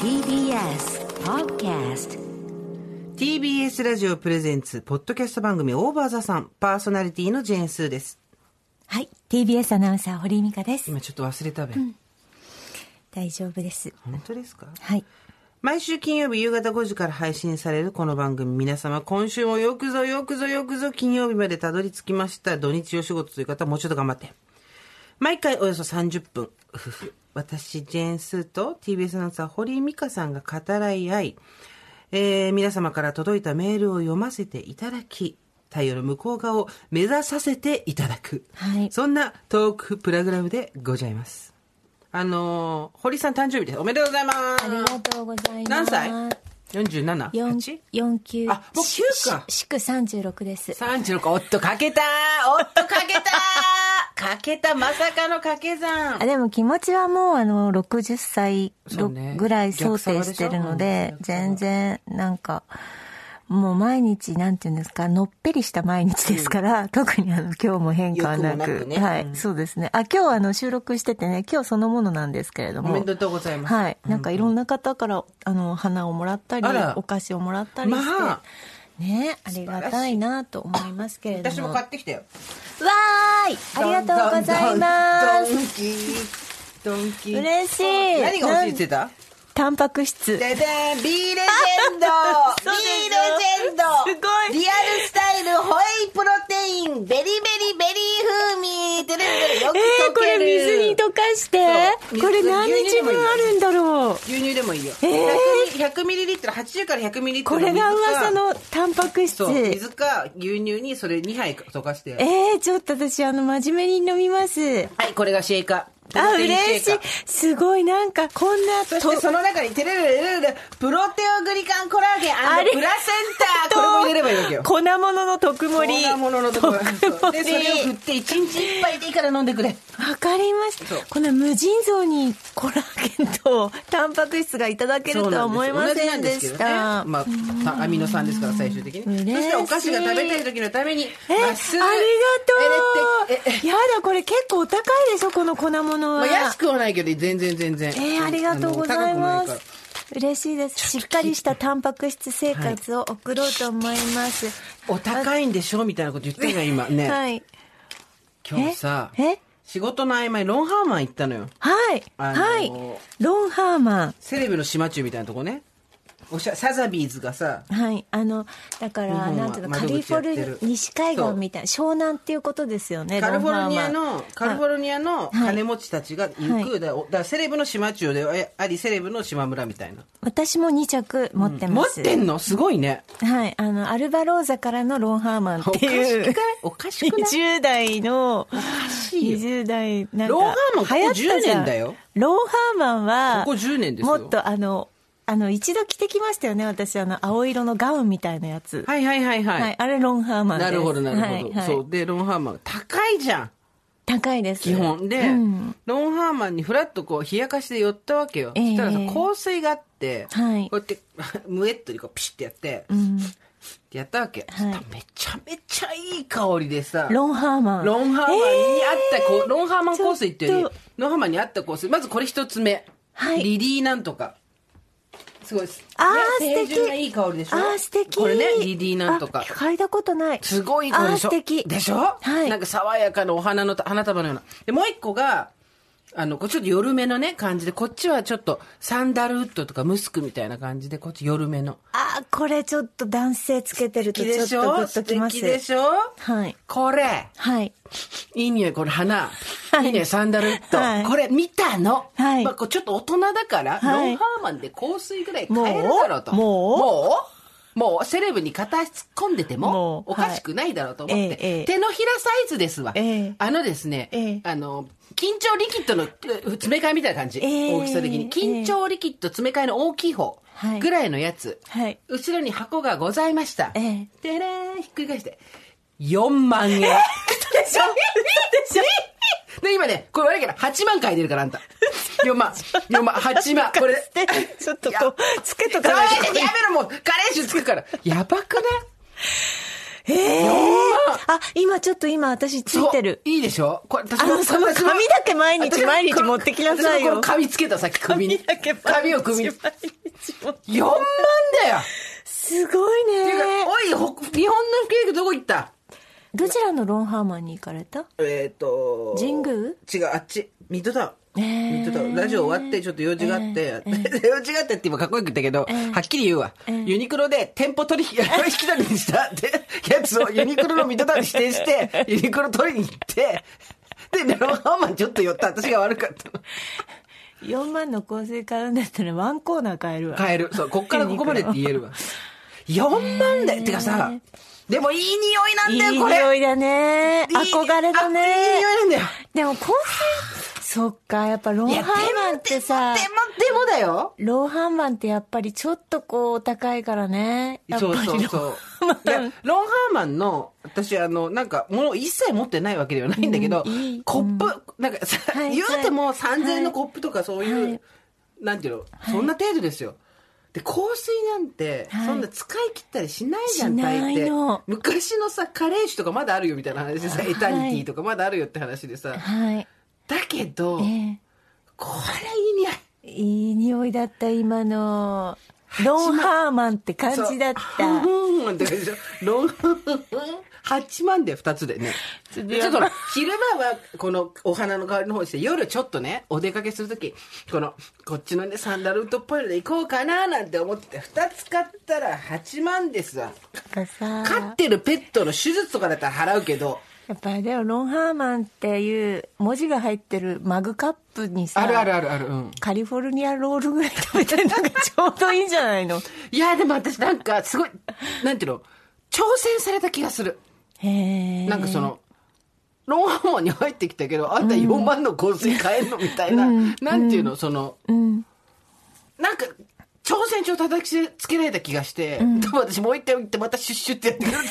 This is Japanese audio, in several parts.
TBS Podcast TBS ラジオプレゼンツ、ポッドキャスト番組オーバーザさん、パーソナリティのジェーンスーです。はい。TBS アナウンサー、堀井美香です。今ちょっと忘れたべ。大丈夫です。本当ですか？はい。毎週金曜日夕方5時から配信されるこの番組、皆様今週もよくぞよくぞよくぞ金曜日までたどり着きました。土日お仕事という方はもうちょっと頑張って。毎回およそ30分、私、ジェーンスーと TBS アナウンサー堀井美香さんが語らい合い、えー皆様から届いたメールを読ませていただき、太陽の向こう側を目指させていただく。はいそんなトークプログラムでございます。あのー堀井さん誕生日です。おめでとうございます。ありがとうございます。何歳 ?47? 四 8? 四級。あもう9かし祝36です。36おっとかけたおっとかけたかけたまさかの掛け算あでも気持ちはもうあの60歳ぐらい想定してるので、全然なんか、もう毎日なんていうんですか、のっぺりした毎日ですから、特にあの今日も変化はなく。なくねはい、うんそうですね。あ、今日あの収録しててね、今日そのものなんですけれども。おめでとうございますはい。なんかいろんな方から、あの、花をもらったりお菓子をもらったりして。まあねありがたいなと思いますけれども。私も買ってきたよ。わーいありがとうございます。ドンキー。ドンキー。嬉しい。何が欲しいって言ってた？タンパク質。ででん B レジェンド。B レジェンド。すごい。リアルスタイルホエイプロテイン。ベリベリベリー風味。てれれれよくえー、これ水に溶かして。これ何日分あるんだろう。牛乳でもいいよ、えー。100ミリリットル。80から100ミリリットルこれが噂ののタンパク質。水か牛乳にそれ2杯溶かしてえー、ちょっと私あの真面目に飲みます。はいこれがシェイカーあ嬉しい。すごいなんかこんなそしてその中にテレレレレレプロテオグリカンコラーゲンプラセンタこれも入れればいいわけよ。粉物の特盛り。粉物のところ特でそれを振って1日1杯でいいから飲んでくれ。わかりました。この無尽蔵にコラーゲンとタンパク質がいただけるとは思いませんでした。ね。まあたアミノ酸ですから最終的に。そ嬉してお菓子が食べたい時のためにえ、ありがとう。やだ、これ結構お高いでしょ、この粉物は。まあ、安くはないけど全然全然。えーありがとうございます。嬉しいです。しっかりしたタンパク質生活を送ろうと思います。お高いんでしょみたいなこと言ってるよ今ね、はい。今日さえ？仕事の合間にロンハーマン行ったのよはい。あのーはい。ロンハーマン。セレブの島中みたいなとこねおしゃサザビーズがさはい。あの、だから、なんていうの、カ窓リフォル西海岸みたいな、湘南っていうことですよね、カリフォルニアのカリフォルニアの金持ちたちが行く、はい。だだセレブの島中でありセレブの島村みたいな。私も2着持って持ます。ってんの？すごいね。はい。あの、アルバローザからのロンハーマンっていう。おかしくない？20代の、しいよ。20代、なんか、ロンハーマンここ流行ったじゃん。10年だよ。ロンハーマンは、ここ10年ですよ。もっとあの、あの、一度着てきましたよね、私、あの、青色のガウンみたいなやつ。はいはいはいはい、はい、あれロンハーマンで。す。なるほどなるほど、はいはい。そう。でロンハーマン高いじゃん。高いです。基本で、うん。ロンハーマンにフラッとこう冷やかしで寄ったわけよ、ええ。そしたらさ香水があって、はい。こうやって ムエットにこうピシッてやって、うん。ってやったわけ、はい。めちゃめちゃいい香りでさロンハーマン。ロンハーマンにあったこう、ロンハーマン香水っていうよりロンハーマンにあった香水。まずこれ一つ目、はい。リリーなんとかすごいです。あーね素敵。いい香りでしょ？あー素敵。これねリリーなんとか。あ嗅いだことない。すごい香りでしょ？素敵。でしょ？はい。なんか爽やかなお花の花束のような。でもう一個があの、こっちちょっと緩めのね、感じで、こっちはちょっとサンダルウッドとかムスクみたいな感じで、こっち緩めの。あー、これちょっと男性つけてるとちょっとグでしょッときます。素敵でしょ？はい。これ、はい。いい匂い、これ花。はい。いい匂い、サンダル。ウッド。はい。これ見たの。はい。まあ、ちょっと大人だから、はい。ロンハーマンで香水ぐらい買えるだろうと。もう？もう？もう？セレブに片足突っ込んでてもおかしくないだろうと思って、はい。手のひらサイズですわ、ええ。あのですね、ええ。あの緊張リキッドのえ詰め替えみたいな感じ、ええ。大きさ的に。緊張リキッド詰め替えの大きい方はい。ぐらいのやつ、はい。後ろに箱がございました。ええ。でれーん、ひっくり返して。4万円。でしょ。でしょで、今ね、これ悪いけど、8万書いてるから、あんた。4万。4万、8万。これで。ちょっとこう、つけとかないいと。やめろ、もう。カレー臭つくから。やばくない？ええあ、今ちょっと今私ついてる。いいでしょ？これ、私あの、その髪だけ毎日毎日持ってきなさいよこの。髪つけたさっき首に。髪を首に。4万だよすごいっていうかね。おい、ほ日本のケーキどこ行った？どちらのロンハーマンに行かれた？えっ、と神宮？違う、あっち。ミッドタウン。えーミッドタウン。ラジオ終わって、ちょっと用事があって、用事があってって今かっこよく言ったけど、はっきり言うわ。ユニクロで店舗取引、引き取りにした？ってやつをユニクロのミッドタウンに指定して、ユニクロ取りに行って、で、ロンハーマンちょっと寄った私が悪かったの。4万の香水買うんだったらワンコーナー買えるわ。買える。そう、こっからここまでって言えるわ。4万だよ。てかさ、でもいい匂いなんいいだよ、これ。匂いだね。いい憧れだあいいね。匂いなんだよ。でも香水、そっか、やっぱロンいや、ハーマンってさで、も、でもだよ。ロンハーマンってやっぱりちょっとこうお高いからね。やっぱそうりそうそう。ロンハーマンの、私、あの、なんか、物を一切持ってないわけではないんだけど、コップ、なんかさ、はい言うても3000はい円のコップとかそういう、はいなんていうの、そんな程度ですよ。で、香水なんて、はいそんな使い切ったりしないじゃん、しない大抵の。昔のさ、カレー酒とかまだあるよみたいな話でさ、エタニティとかまだあるよって話でさ、はい。だけど、えこれいい匂い。えいい匂いだった、今の。ロンハーマンって感じだった。そううんって感じでしょ。ロン、8万で2つでね。ちょっと昼間はこのお花の香りの方にして、夜ちょっとね、お出かけするとき、この、こっちのね、サンダルウッドっぽいので行こうかななんて思って、2つ買ったら8万ですわ。飼ってるペットの手術とかだったら払うけど、やっぱりでもロンハーマンっていう文字が入ってるマグカップにさ、あるあるあるある、うん。カリフォルニアロールぐらい食べてなんかちょうどいいんじゃないの？いや、でも私なんかすごい、なんていうの、挑戦された気がする。なんかその、ロンハーマンに入ってきたけど、あんた4万の香水買えんのみたいな、なんていうの、その、うん。なんか、挑戦状叩きつけられた気がして、でも私もう一回行ってまたシュッシュってやってくる。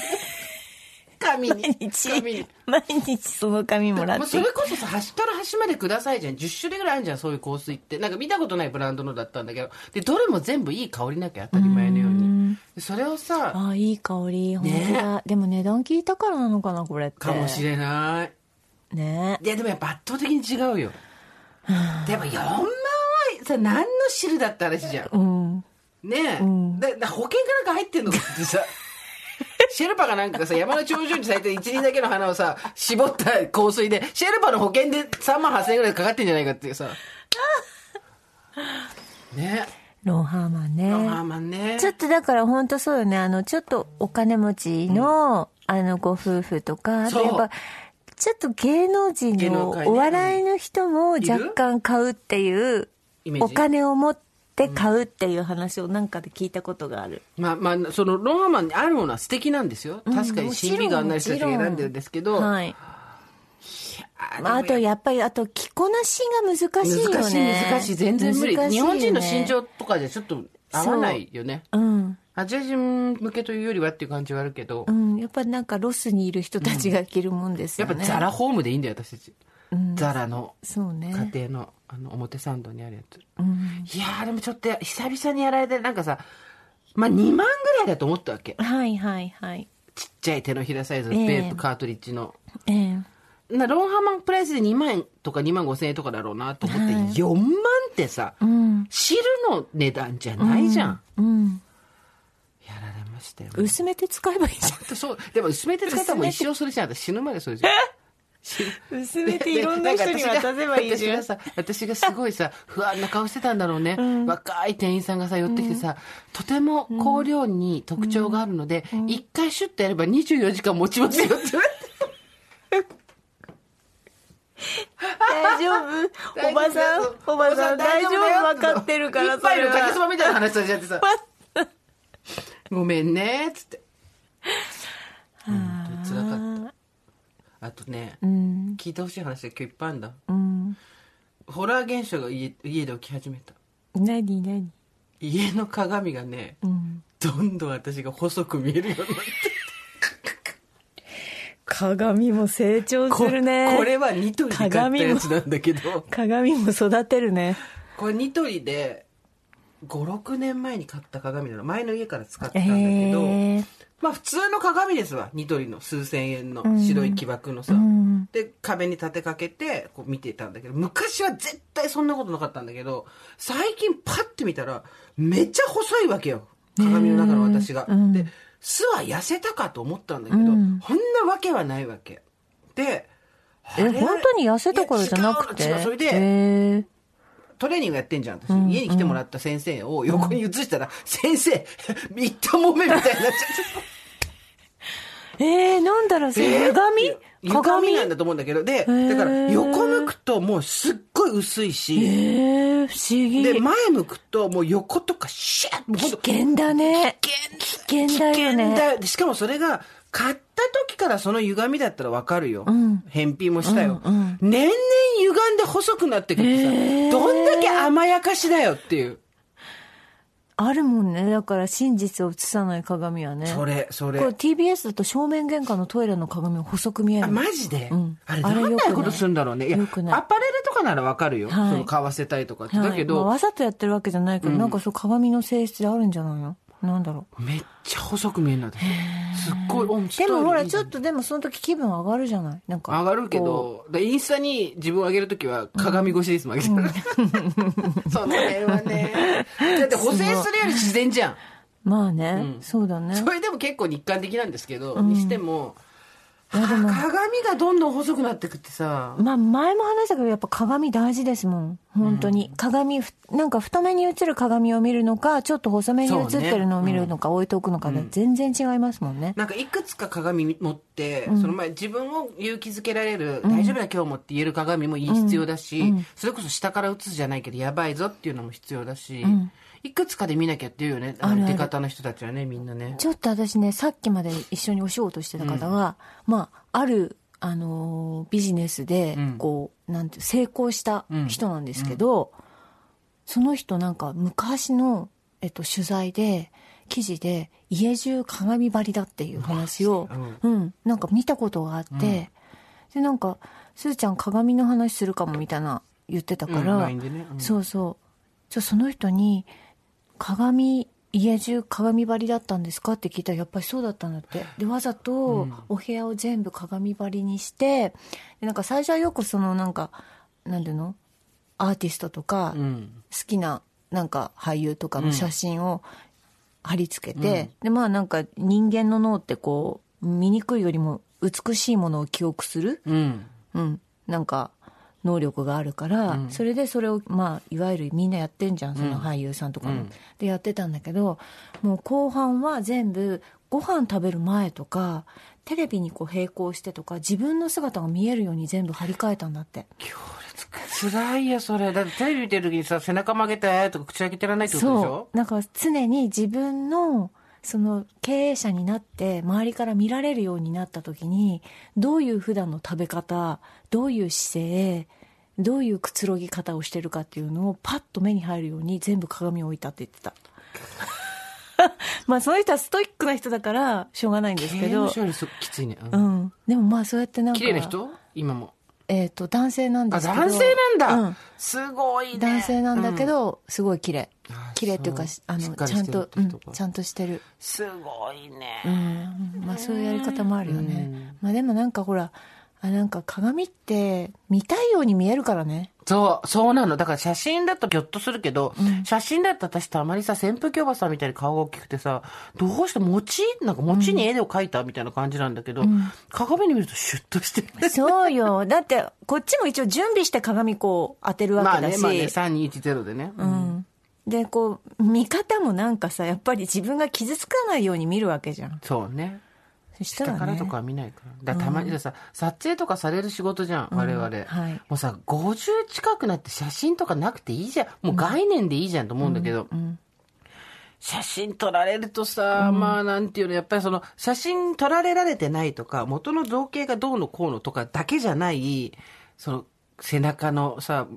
紙に。毎日紙に。、毎日その紙もらってそれ。こそさ、端から端までくださいじゃん。10種類ぐらいあるじゃん、そういう香水って。なんか見たことないブランドのだったんだけど。で、どれも全部いい香りなきゃ当たり前のように。でそれをさ、ああ、いい香り。本当だ。でも値段聞いたからなのかな、これって。かもしれない。ねいや、でもやっぱ圧倒的に違うよ。でも4万はさ、何の汁だって話じゃん。うん。ねえ、でで保険かなんか入ってんの？かってさ シェルパがなんかさ山の頂上に咲いてる一輪だけの花をさ絞った香水でシェルパの保険で3万8000円ぐらいかかってんじゃないかっていうさ ねロンハーマンね。まあまあね。ちょっとだから本当そうよね。あの、ちょっとお金持ちの、あの、ご夫婦とか、やっぱ、ちょっと芸能人のお笑いの人も若干買うっていうお金を持って買うっていう話をなんかで聞いたことがある。まあまあそのロンハーマンにあるものは素敵なんですよ。確かに審美眼のある人たちが選んでるんですけど、はい。あまあ、あとやっぱり、あと着こなしが難しいよね。難しい難しい全然無理、ね日本人の身長とかじゃちょっと合わないよねうん。アジア人向けというよりはっていう感じはあるけど、うん。やっぱなんかロスにいる人たちが着るもんですよね。やっぱザラホームでいいんだよ私たち、ザラのそうね。家庭のあの表参道にあるやつ、うん。いやーでもちょっと久々にやられてなんかさまあ2万ぐらいだと思ったわけはいはいはい。ちっちゃい手のひらサイズのええベープカートリッジの、ええなロンハーマンプライスで2万円とか2万5千円とかだろうなと思って、4万ってさ、うん。汁の値段じゃないじゃん、うん。やられましたよ、薄めて使えばいいじほん。とそう。でも薄めて使ったらもう一生それじゃん私死ぬまでそれじゃんゃん。薄めていろんな人に渡せばいいじゃん。私がさ私がすごいさ不安な顔してたんだろうね、若い店員さんがさ寄ってきてさ、とても香料に特徴があるので、一回シュッとやれば24時間持ちますよって言われて 大丈夫？おばさん、おばさん、大丈夫分かってるから、一杯のかけそはばみたいな話されちゃって。さごめんねっつって。本当に辛かった。あとね、うん。聞いてほしい話が今日いっぱいあるんだ。うん。ホラー現象が家家で起き始めた。何何？家の鏡がね、うん。どんどん私が細く見えるようになって鏡も成長すこるね。これはニトリで買ったやつなんだけど。鏡も育てるね。これニトリで56年前に買った鏡なの。前の家から使ってたんだけど、へえまあ普通の鏡ですわ。ニトリの数千円の白い木枠のさ、うん。で壁に立てかけてこう見てたんだけど。昔は絶対そんなことなかったんだけど最近パッて見たらめっちゃ細いわけよ。鏡の中の私が、うん。で巣は痩せたかと思ったんだけど、うん。こんなわけはないわけ。であえれ本当に痩せたからじゃなくて？違うそれで、トレーニングやってんじゃん、私。ん家に来てもらった先生を横に移したら、先生、みっともめみたいになっちゃって。えー、なんだろうそれえー鏡鏡鏡？なんだと思うんだけど、で、ー。だから横向くともうすっごい薄いし、えー、不思議。で、前向くともう横とかシャッ危険だね。危危険だよ危険ね。だしかもそれが、買った時からその歪みだったらわかるよ。ん。返品もしたよ。うんうん。年々歪んで細くなってくってさ、へー。どんだけ甘やかしだよっていう。あるもんね。だから真実を映さない鏡はね。それ、それ。これ TBS だと正面玄関のトイレの鏡も細く見える。あ、マジで、うん。あれ、よくなことするんだろうね。いや、よくない。アパレルとかならわかるよ。はい。その、買わせたいとかって。はい。だけど、まあわざとやってるわけじゃないけど、なんかそう鏡の性質であるんじゃないの？なんだろう。めっちゃ細く見えるんだって。すっごい、おでもほらちょっと。とでもその時気分上がるじゃない？なんか。上がるけこど、でインスタに自分を上げるときは鏡越しですもん、上げてる。その辺はね。だって補正するより自然じゃん。うまあね、そうだね。それでも結構日韓的なんですけど、にしても、あ鏡がどんどん細くなってくってさ、まあ前も話したけどやっぱ鏡大事ですもん。本当に、鏡ふなんか太めに映る鏡を見るのかちょっと細めに映ってるのを見るのか置いておくのかで全然違いますもんね、なんかいくつか鏡持って、その前自分を勇気づけられる、大丈夫だ今日もって言える鏡も必要だし、それこそ下から映すじゃないけどやばいぞっていうのも必要だし、いくつかで見なきゃっていうよね。あの出方の人たちはねみんなね。ちょっと私ねさっきまで一緒にお仕事してた方が、まああるあのービジネスでうん。こう、なんて成功した人なんですけど、その人なんか昔の、えっと、取材で記事で家中鏡張りだっていう話を、うん、なんか見たことがあって、でなんか「すーちゃん鏡の話するかも」みたいな言ってたから、うん。ね。うん。そうそう。じゃあその人に「鏡家中鏡張りだったんですか?」って聞いたらやっぱりそうだったんだって。でわざとお部屋を全部鏡張りにしてでなんか最初はよくそのなんかなんていうの？アーティストとか、うん。好きななんか俳優とかの写真を貼り付けて、でまあなんか人間の脳ってこう醜いよりも美しいものを記憶する、うん。うん、なんか能力があるから、それでそれをまあいわゆるみんなやってんじゃんその俳優さんとかも、うん。でやってたんだけどもう後半は全部ご飯食べる前とかテレビにこう並行してとか自分の姿が見えるように全部張り替えたんだって。辛いよそれ。だってテレビ見てる時にさ背中曲げてとか口開けてらんないってことでしそょう。なんか常に自分のその経営者になって周りから見られるようになった時にどういう普段の食べ方どういう姿勢どういうくつろぎ方をしてるかっていうのをパッと目に入るように全部鏡を置いたって言ってた。まあその人はストイックな人だからしょうがないんですけ刑ど務所よりそきついね、ううんん。でもまあそうやってなんか。綺麗な人？今もえっ、と男性なんであすけど。男性なんだ、うん。すごいね。男性なんだけど、すごい綺麗。あ綺麗っていうかあのちゃんと、うんちゃんとしてる。すごいね、うん。まあそういうやり方もあるよね、まあでもなんかほらあなんか鏡って見たいように見えるからねそう、そうなの。だから写真だとギョッとするけど、写真だと私たまにさ、扇風機おばさんみたいに顔が大きくてさ、どうして餅なんか餅に絵を描いたみたいな感じなんだけど、鏡に見るとシュッとしてる。そうよだってこっちも一応準備して鏡こう当てるわけだし、まあね、まあね、3210でね。うんでこう見方もなんかさやっぱり自分が傷つかないように見るわけじゃんそうね。そしたらね。下からとかは見ないから。だたまにさ、撮影とかされる仕事じゃん、我々。はい。もうさ、50近くなって写真とかなくていいじゃん。もう概念でいいじゃんと思うんだけど。写真撮られるとさ、まあなんていうの、やっぱりその、写真撮られられてないとか、元の造形がどうのこうのとかだけじゃない、その、背中のさ、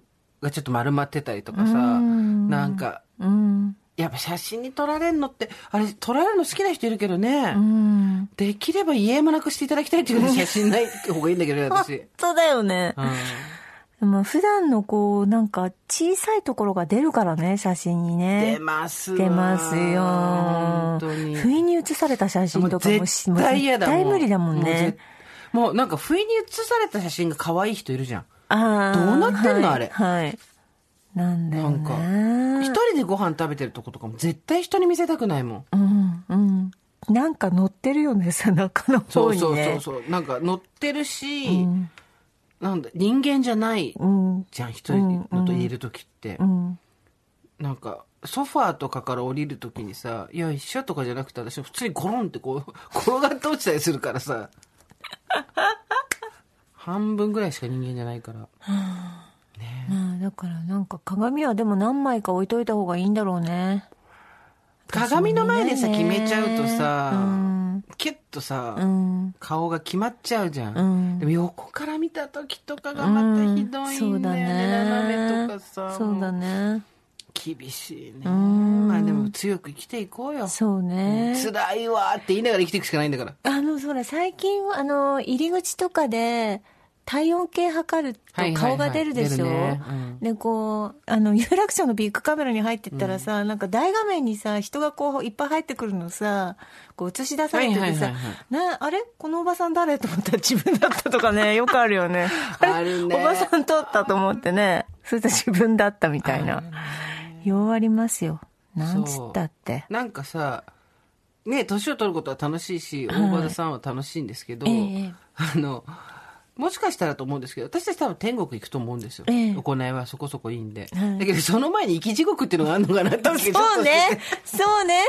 がちょっと丸まってたりとかさ、なんか、うんやっぱ写真に撮られるのって、あれ、撮られるの好きな人いるけどね。うんできれば家もなくしていただきたいっていうね、写真ない方がいいんだけどね、私。そうだよねうんでも普段のこう、なんか小さいところが出るからね、写真にね。出ますわ出ますよ。本当に。不意に写された写真とかも絶対嫌だ絶対無理だもんね絶。もうなんか不意に写された写真が可愛い人いるじゃん。ああ。どうなってんのはいあれはい。なんだよなんか、ね。一人でご飯食べてるとことかも絶対人に見せたくないもん。うん、うん。なんか乗ってるよね、背中のそう方にね。そうそうそう。なんか乗ってるし、うんなんだ、人間じゃないうん。じゃん、一人のと言える時って。うん。なんか、ソファーとかから降りるときにさ、いや、一緒とかじゃなくて、私普通にゴロンってこう、転がって落ちたりするからさ。半分ぐらいしか人間じゃないから。まあ、だからなんか鏡はでも何枚か置いといた方がいいんだろうね。鏡の前でさ、決めちゃうとさ、うんキュッとさ、うん。顔が決まっちゃうじゃん。うんでも横から見た時とかがまたひどいんだよね。斜めとかさ。そうだね。厳しいね。んまあでも強く生きていこうよ。そうね。辛いわーって言いながら生きていくしかないんだから。あの、それ最近は、あの、入り口とかで、体温計測るはいはいはい。と顔が出るでしょ、出るね。うん。で、こう、あの、有楽町のビッグカメラに入ってったらさ、なんか大画面にさ、人がこう、いっぱい入ってくるのさ、こう映し出されててさ、はいはいはいはな、あれ？このおばさん誰？と思ったら自分だったとかね、よくあるよね。れ？あるね。おばさん撮ったと思ってね、それと自分だったみたいな。ようありますよ。なんつったって。なんかさ、ね、年を取ることは楽しいし、大和田さんは楽しいんですけど、ええ。あの、もしかしたらと思うんですけど、私たち多分天国行くと思うんですよ。ええ行いはそこそこいいんで。はいだけど、その前に生き地獄っていうのがあるのかなって気がちょっとそうね。そうね。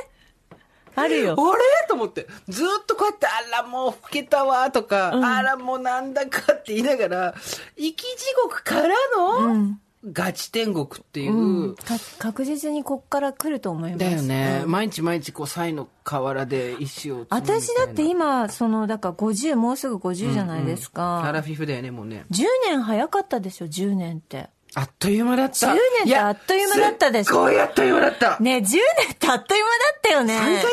あるよ。あれ？と思って、ずっとこうやって、あら、もう老けたわ、とか、あら、もうなんだかって言いながら、生き地獄からの、ガチ天国っていう、うんか確実にこっから来ると思います。だよね、うん毎日毎日こう、才の河原で石を私だって今、その、だから50、もうすぐ50じゃないですか。アラフィフだよね、もうね。10年早かったでしょ、10年って。あっという間だった。10年ってやあっという間だったでしょすっごいあっという間だった。ね10年ってあっという間だったよね。3回言っ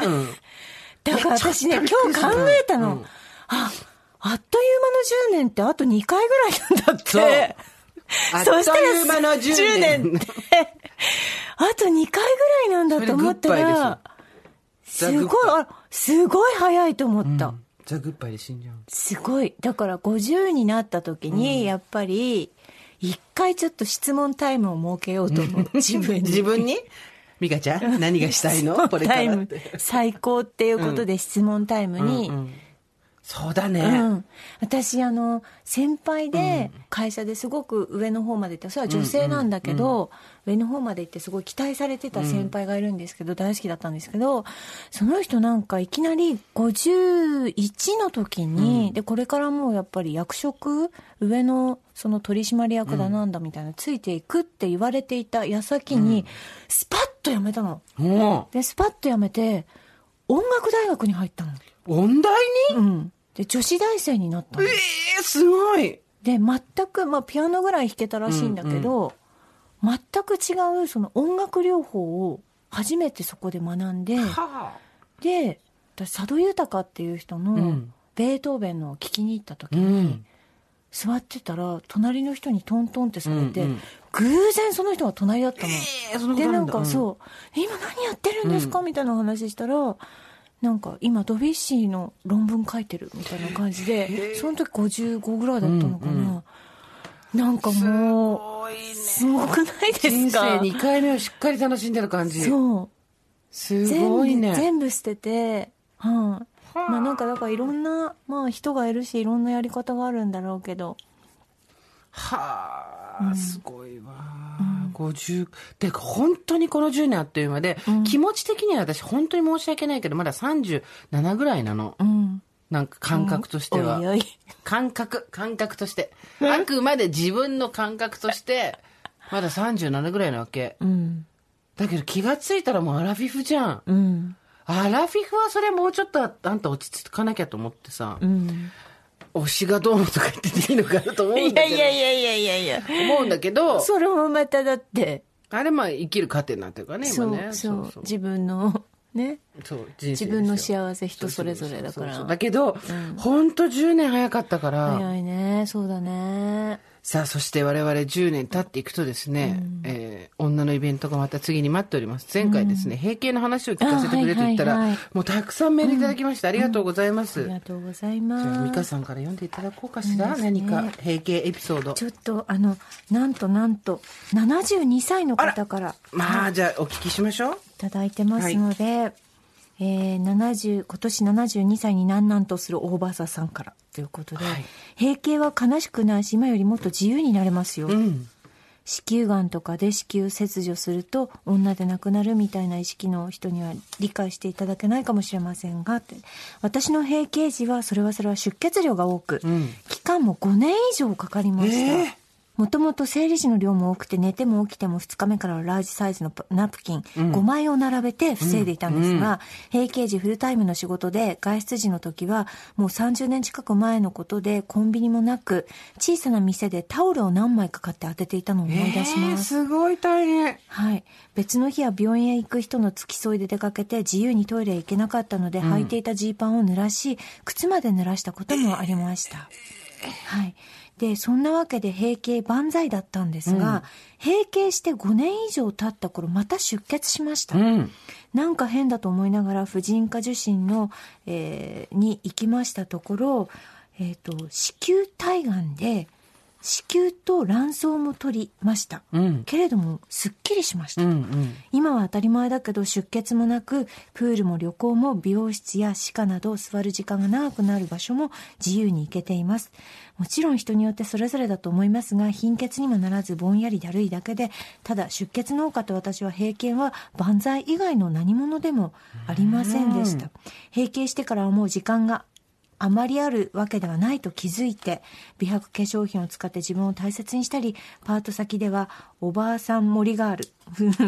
たね。うん。だから私ね、今日考えたの。うんあ、あっという間の10年ってあと2回ぐらいなんだって。あっという間の10 10年年って、あと2回ぐらいなんだと思ったら、ですごい、あすごい早いと思った。ザ・グッバイで死んじゃう。すごい。だから50になった時に、やっぱり、一回ちょっと質問タイムを設けようと思う。自分に。自分に？ミカちゃん、何がしたいの？これかタイムら。最高っていうことで質問タイムに、うんそうだね。うん、私あの先輩で会社ですごく上の方まで行ってそれは女性なんだけど、上の方まで行ってすごい期待されてた先輩がいるんですけど、大好きだったんですけどその人なんかいきなり51の時に、でこれからもうやっぱり役職上のその取締役だなんだみたいな、ついていくって言われていた矢先に、スパッと辞めたの。もでスパッと辞めて音楽大学に入ったの。う、音大に？うん。で、女子大生になったの。ええすごい。で、全く、まあ、ピアノぐらい弾けたらしいんだけど、全く違う、その音楽療法を初めてそこで学んで、はで、私佐渡裕っていう人の、うんベートーベンのを聞きに行った時あ。うに、ん。座ってたら、隣の人にトントンってされて、うんうん偶然その人が隣だったの。ええそので、なんうかそう、今何やってるんですか、みたいな話したら、なんか今ドビュッシーの論文書いてるみたいな感じで、その時55ぐらいだったのかな。うんなんかすもう、ごいね。すごくないです人生か2回目をしっかり楽しんでる感じ。そう。すごいね。全部捨てて、はい、はあまあなんかだからいろんな、まあ人がいるし、いろんなやり方があるんだろうけど、はあ、すごいわ。50てか本当にこの10年あっという間で、気持ち的には私本当に申し訳ないけどまだ37ぐらいなの、うん。なんか感覚としては、おいおい。感覚感覚としてあくまで自分の感覚としてまだ37ぐらいなわけうん。だけど気がついたらもうアラフィフじゃんうん。アラフィフはそれもうちょっとああんた落ち着かなきゃと思ってさ、うん。推しがどうのとか言ってていいのかなと思うんいだけど。やいやいやいやいやいや。思うんだけど。それもまただって、あれまあ生きる糧になってるからねそう、今ねそう。自分の、ね。そう人生自分の幸せ人それぞれだから。そうそうそう。だけど、ほんと10年早かったから、早いね、そうだね。さあ、そして我々10年経っていくとですね、えー女のイベントがまた次に待っております。前回ですね、閉経の話を聞かせてくれと言ったら、あはいはいはいもうたくさんメールいただきました。ありがとうございます。ありがとうございじゃあ、ま美香す。さんから読んでいただこうかしら、ね何か閉経エピソード。ちょっと、あの、なんとなんと、72歳の方からまあ、じゃあ、お聞きしましょう。いただいてますので、えー、70今年72歳になんなんとする大場さんからということで、はい。閉経は悲しくないし今よりもっと自由になれますよ、うん。子宮がんとかで子宮切除すると女で亡くなるみたいな意識の人には理解していただけないかもしれませんが私の閉経時はそれはそれは出血量が多く、ん。期間も5年以上かかりました、ええもともと生理時の量も多くて寝ても起きても2日目からはラージサイズのパナプキン5枚を並べて防いでいたんですが、閉経時フルタイムの仕事で外出時の時はもう30年近く前のことでコンビニもなく小さな店でタオルを何枚か買って当てていたのを思い出しえーます。すごい大変。はい。別の日は病院へ行く人の付き添いで出かけて自由にトイレへ行けなかったので、履いていたジーパンを濡らし、靴まで濡らしたこともありました。はい。で、そんなわけで閉経万歳だったんですが、閉経して5年以上経った頃、また出血しました。うん。なんか変だと思いながら婦人科受診の、えーに行きましたところ、えっ、と、子宮体がんで、子宮と卵巣も取りました。うん。けれども、すっきりしました。うん。うん。今は当たり前だけど出血もなくプールも旅行も美容室や歯科など座る時間が長くなる場所も自由に行けていますもちろん人によってそれぞれだと思いますが貧血にもならずぼんやりだるいだけでただ出血の多かった私は閉経は万歳以外の何者でもありませんでした閉経してからはもう時間があまりあるわけではないと気づいて美白化粧品を使って自分を大切にしたりパート先ではおばあさん森ガール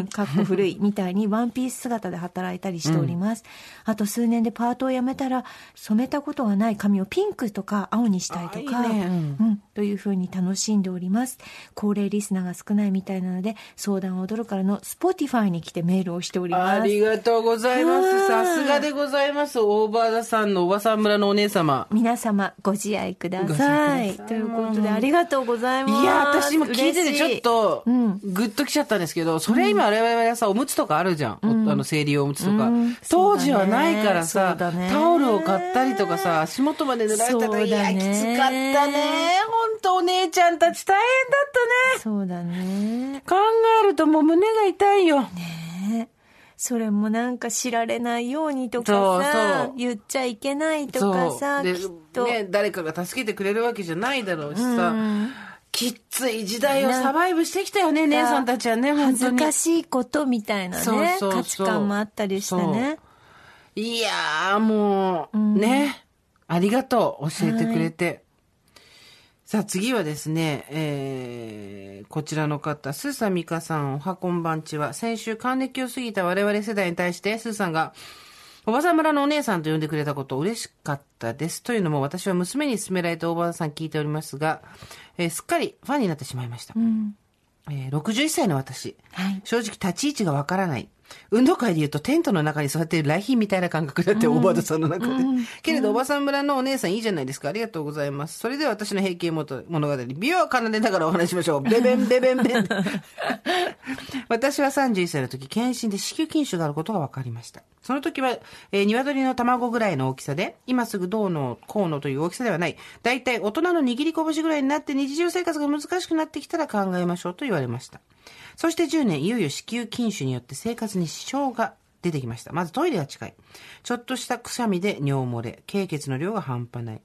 かっこ古い。みたいにワンピース姿で働いたりしております、あと数年でパートを辞めたら染めたことがない髪をピンクとか青にしたいとかあいいね。うん。うん、というふうに楽しんでおります。高齢リスナーが少ないみたいなので相談を踊るからの Spotify に来てメールをしております。ありがとうございます。はいさすがでございます。オーバーダさんのおばさん村のお姉様。皆様ご自愛くだごさい。ということでありがとうございます。いや、私も聞いててちょっとうん、グッときちゃったんですけど、それ今我々はさ、おむつとかあるじゃん。おあの、生理用おむつとか。うん。当時はないからそさね、タオルを買ったりとかさ、足元まで濡らしたら、いや、きつかったね。ほんとお姉ちゃんたち大変だったね。そうだね。考えるともう胸が痛いよ。ねそれもなんか知られないようにとかさそう言っちゃいけないとかさできっと、ね、誰かが助けてくれるわけじゃないだろうしうさ、んきっつい時代をサバイブしてきたよね、姉さんたちはね。恥ずかしいことみたいなねそうそうそう価値観もあったりしてねいやー、もう、うんね。ありがとう。教えてくれて。さあ、次はですね、えー、こちらの方、スーサミカさん、おはこんばんちは、先週還暦を過ぎた我々世代に対して、スーさんが、おばさん村のお姉さんと呼んでくれたこと嬉しかったです。というのも私は娘に勧められておばあさん聞いておりますが、えーすっかりファンになってしまいました。うんえー61歳の私。はい正直立ち位置がわからない。運動会で言うとテントの中に座っている来賓みたいな感覚だって、おばあさんの中で。けれど、おばさん村のお姉さんいいじゃないですか。ありがとうございます。それでは私の平均物語、美容を奏でながらお話ししましょう。ベベンベベンベン。私は31歳の時、検診で子宮筋腫があることが分かりました。その時は、えー鶏の卵ぐらいの大きさで、今すぐどうのこうのという大きさではない。だいたい大人の握り拳ぐらいになって日常生活が難しくなってきたら考えましょうと言われました。そして10年、いよいよ子宮筋腫によって生活に支障が出てきました。まずトイレが近い。ちょっとしたくしゃみで尿漏れ。経血の量が半端ない。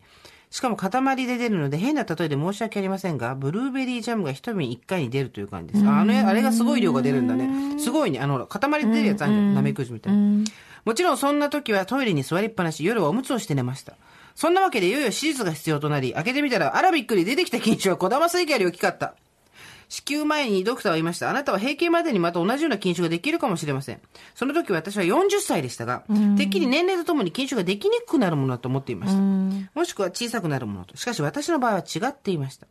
しかも塊で出るので変な例えで申し訳ありませんが、ブルーベリージャムが一瓶一回に出るという感じです。あの、あれがすごい量が出るんだね。すごいね。あの、塊で出るやつあるじゃん。なめくじみたいな。もちろんそんな時はトイレに座りっぱなし、夜はおむつをして寝ました。そんなわけでいよいよ手術が必要となり、開けてみたら、あらびっくり出てきた筋腫は小玉水系より大きかった。子宮前にドクターは言いました。あなたは閉経までにまた同じような筋腫ができるかもしれません。その時私は40歳でしたが、てっきり年齢とともに筋腫ができにくくなるものだと思っていました。もしくは小さくなるものと。しかし私の場合は違っていました。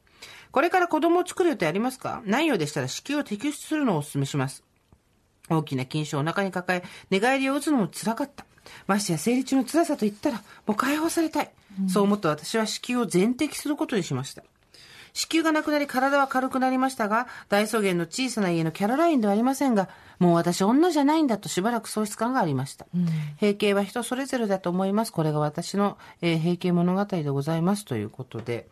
これから子供を作る予定ありますか？ないようでしたら子宮を摘出するのをお勧めします。大きな筋腫をお腹に抱え、寝返りを打つのも辛かった。ましてや生理中の辛さと言ったら、もう解放されたい。そう思って私は子宮を全摘することにしました。子宮がなくなり体は軽くなりましたが、大草原の小さな家のキャロラインではありませんが、もう私女じゃないんだとしばらく喪失感がありました。閉経は人それぞれだと思います。これが私の、えー閉経物語でございますということで、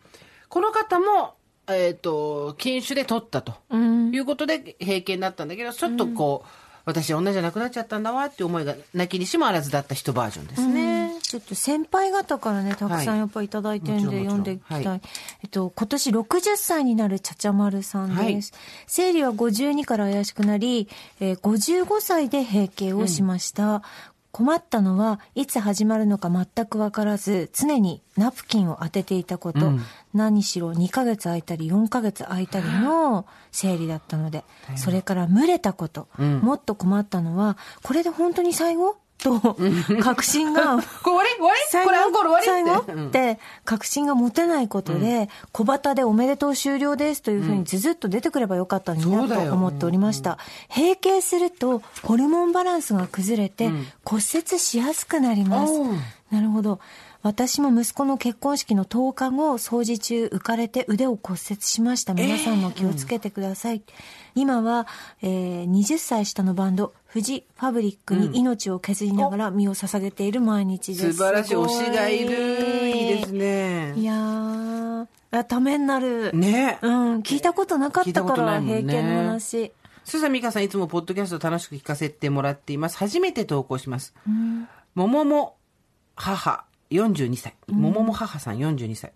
この方も、えっ、と、禁酒で取ったと。いうことで、閉経になったんだけど、ちょっとこう、私女じゃなくなっちゃったんだわっていう思いが、泣きにしもあらずだった人バージョンですね。ちょっと先輩方からね、たくさんやっぱりいただいてるんで、はい読んでいきたい。はいえっと、今年60歳になるちゃちゃまるさんです。はい生理は52から怪しくなり、えー55歳で閉経をしました。困ったのはいつ始まるのか全くわからず、常にナプキンを当てていたこと、何しろ2ヶ月空いたり4ヶ月空いたりの生理だったので、それから蒸れたこと、もっと困ったのは、これで本当に最後？と、確信が、これ終わり？終わり最後これアンコール終わり？って。確信が持てないことで、小旗でおめでとう終了ですというふうにズズッと出てくればよかったのになと思っておりました。閉経するとホルモンバランスが崩れて骨折しやすくなりますおう。なるほど。私も息子の結婚式の10日後、掃除中浮かれて腕を骨折しました。皆さんも気をつけてください。今は、えー20歳下のバンド、富士ファブリックに命を削りながら身を捧げている毎日です。素晴らしい推しがいる。いいですね。いやためになる。ねうん、聞いたことなかったから、平家の話。スーザンミカさんいつもポッドキャスト楽しく聞かせてもらっています。初めて投稿します。ももも母42歳。ももも母さん42歳。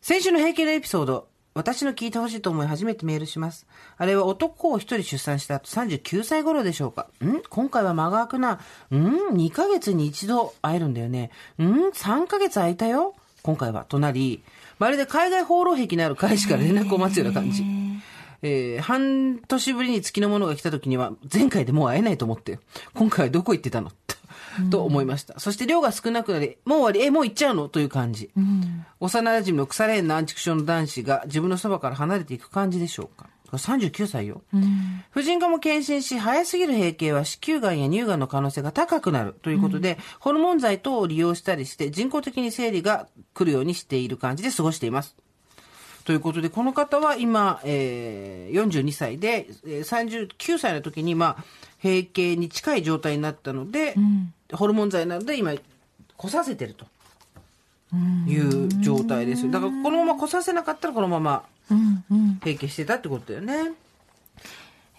先週の平家のエピソード、私の聞いてほしいと思い初めてメールします。あれは男を一人出産した後39歳頃でしょうか。ん？今回は間が空くな。ん ?2 ヶ月に一度会えるんだよね。ん ?3 ヶ月空いたよ今回は。となり、まるで海外放浪癖のある彼氏から連絡を待つような感じ。えー半年ぶりに月のものが来た時には、前回でもう会えないと思って、今回はどこ行ってたの？とと思いました。そして量が少なくなり、もう終わり、え、もう行っちゃうの？という感じ。幼馴染の腐れ縁のアンチクションの男子が自分のそばから離れていく感じでしょうか。39歳よ。婦人科も検診し、早すぎる閉経は子宮がんや乳がんの可能性が高くなるということで、ホルモン剤等を利用したりして、人工的に生理が来るようにしている感じで過ごしています。ということで、この方は今、えー、42歳で、えー39歳の時に、まあ、閉経に近い状態になったので、ホルモン剤なので今、来させてるという状態ですよ。だから、このまま来させなかったら、このままうん、うん。閉経してたってことだよね。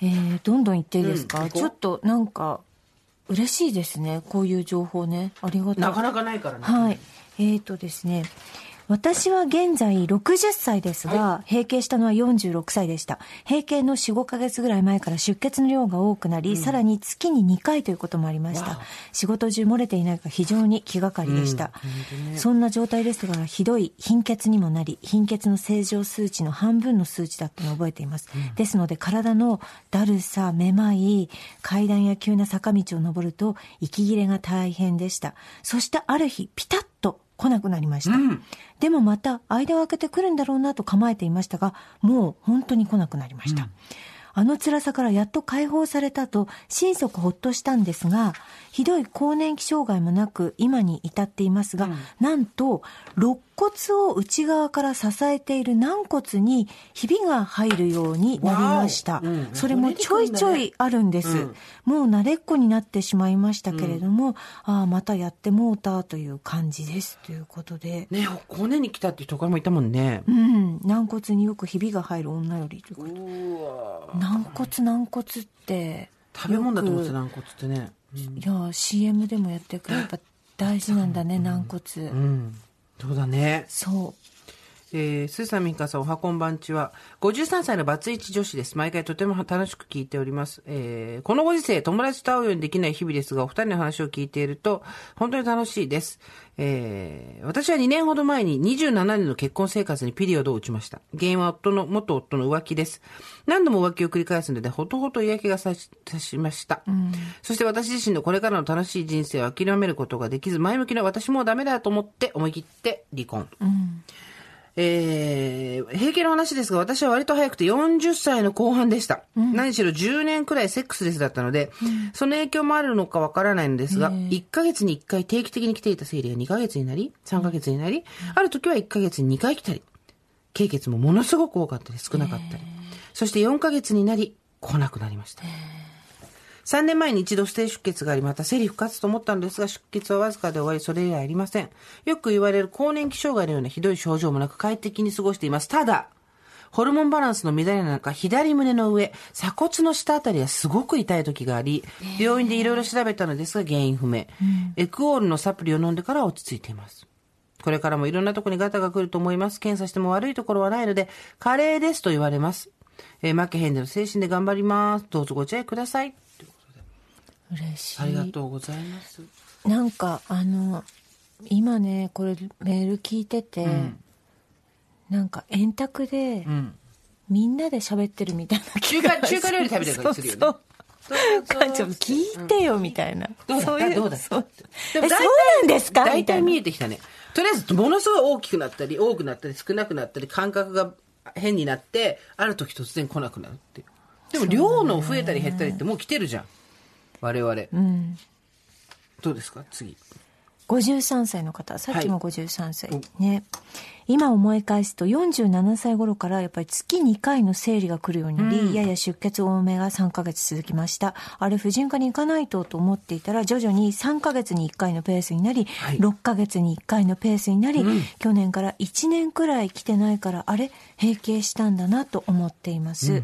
えー、どんどん言っていいですか、うんちょっとなんか、嬉しいですね。こういう情報ね。ありがたい。なかなかないからね。はい。えーとですね。私は現在60歳ですが、閉経したのは46歳でした。閉経の4、5ヶ月ぐらい前から出血の量が多くなり、さらに月に2回ということもありました。仕事中漏れていないか非常に気がかりでした。そんな状態ですが、ひどい貧血にもなり、貧血の正常数値の半分の数値だったのを覚えています。ですので、体のだるさ、めまい、階段や急な坂道を登ると、息切れが大変でした。そしてある日、ピタッと来なくなりました。でもまた、間を空けてくるんだろうなと構えていましたが、もう本当に来なくなりました。あの辛さからやっと解放されたと、心底ほっとしたんですが、ひどい更年期障害もなく、今に至っていますが、なんと、肋骨を内側から支えている軟骨にひびが入るようになりました。うんそれもちょいちょいあるんです。もう慣れっこになってしまいましたけれども、ああ、またやってもうたという感じです。ということで。ね、骨に来たっていうところもいたもんね。うん、軟骨によくひびが入る女よりということ軟骨軟骨って食べ物だと思って軟骨ってね。くいや CM でもやってるからやっぱ大事なんだね軟骨、うん。そうだね。そえー、スーさんみかさん、おはこんばんちは。53歳のバツイチ女子です。毎回とても楽しく聞いております。えー、このご時世、友達と会うようにできない日々ですが、お二人の話を聞いていると、本当に楽しいです。えー、私は2年ほど前に27年の結婚生活にピリオドを打ちました。原因は夫の、元夫の浮気です。何度も浮気を繰り返すので、ほとほと嫌気がさしさしました。そして私自身のこれからの楽しい人生を諦めることができず、前向きな私もダメだと思って思い切って離婚。えー、平気の話ですが、私は割と早くて40歳の後半でした。何しろ10年くらいセックスレスだったので、その影響もあるのかわからないのですが、1ヶ月に1回定期的に来ていた生理が2ヶ月になり、3ヶ月になり、ある時は1ヶ月に2回来たり、経血もものすごく多かったり少なかったり。そして4ヶ月になり、来なくなりました。3年前に一度不正出血があり、また生理復活と思ったのですが、出血はわずかで終わり、それ以来ありません。よく言われる更年期障害のようなひどい症状もなく快適に過ごしています。ただ、ホルモンバランスの乱れなのか、左胸の上、鎖骨の下あたりはすごく痛い時があり、病院でいろいろ調べたのですが原因不明。エクオールのサプリを飲んでから落ち着いています。これからもいろんなところにガタが来ると思います。検査しても悪いところはないので、加齢ですと言われます。えー負けへんでの精神で頑張ります。どうぞご自愛ください。嬉しい。ありがとうございます。なんかあの今ねこれメール聞いてて、なんか円卓で、ん。みんなで喋ってるみたいな中華、中華料理食べてるからするよね。そう。そうちょっと聞いてよみたいな、どうだそういうどうだそう。そうなんですか？大体見えてきたね。とりあえず、ものすごい大きくなったり、多くなったり、少なくなったり、感覚が変になって、ある時突然来なくなるっていう。でも、量の増えたり減ったりってもう来てるじゃん。我々。うん。どうですか？次。53歳の方。さっきも53歳、はいね。今思い返すと47歳頃からやっぱり月2回の生理が来るようになり、やや出血多めが3ヶ月続きました。あれ婦人科に行かないとと思っていたら徐々に3ヶ月に1回のペースになり、はい。6ヶ月に1回のペースになり、去年から1年くらい来てないからあれ？閉経したんだなと思っています、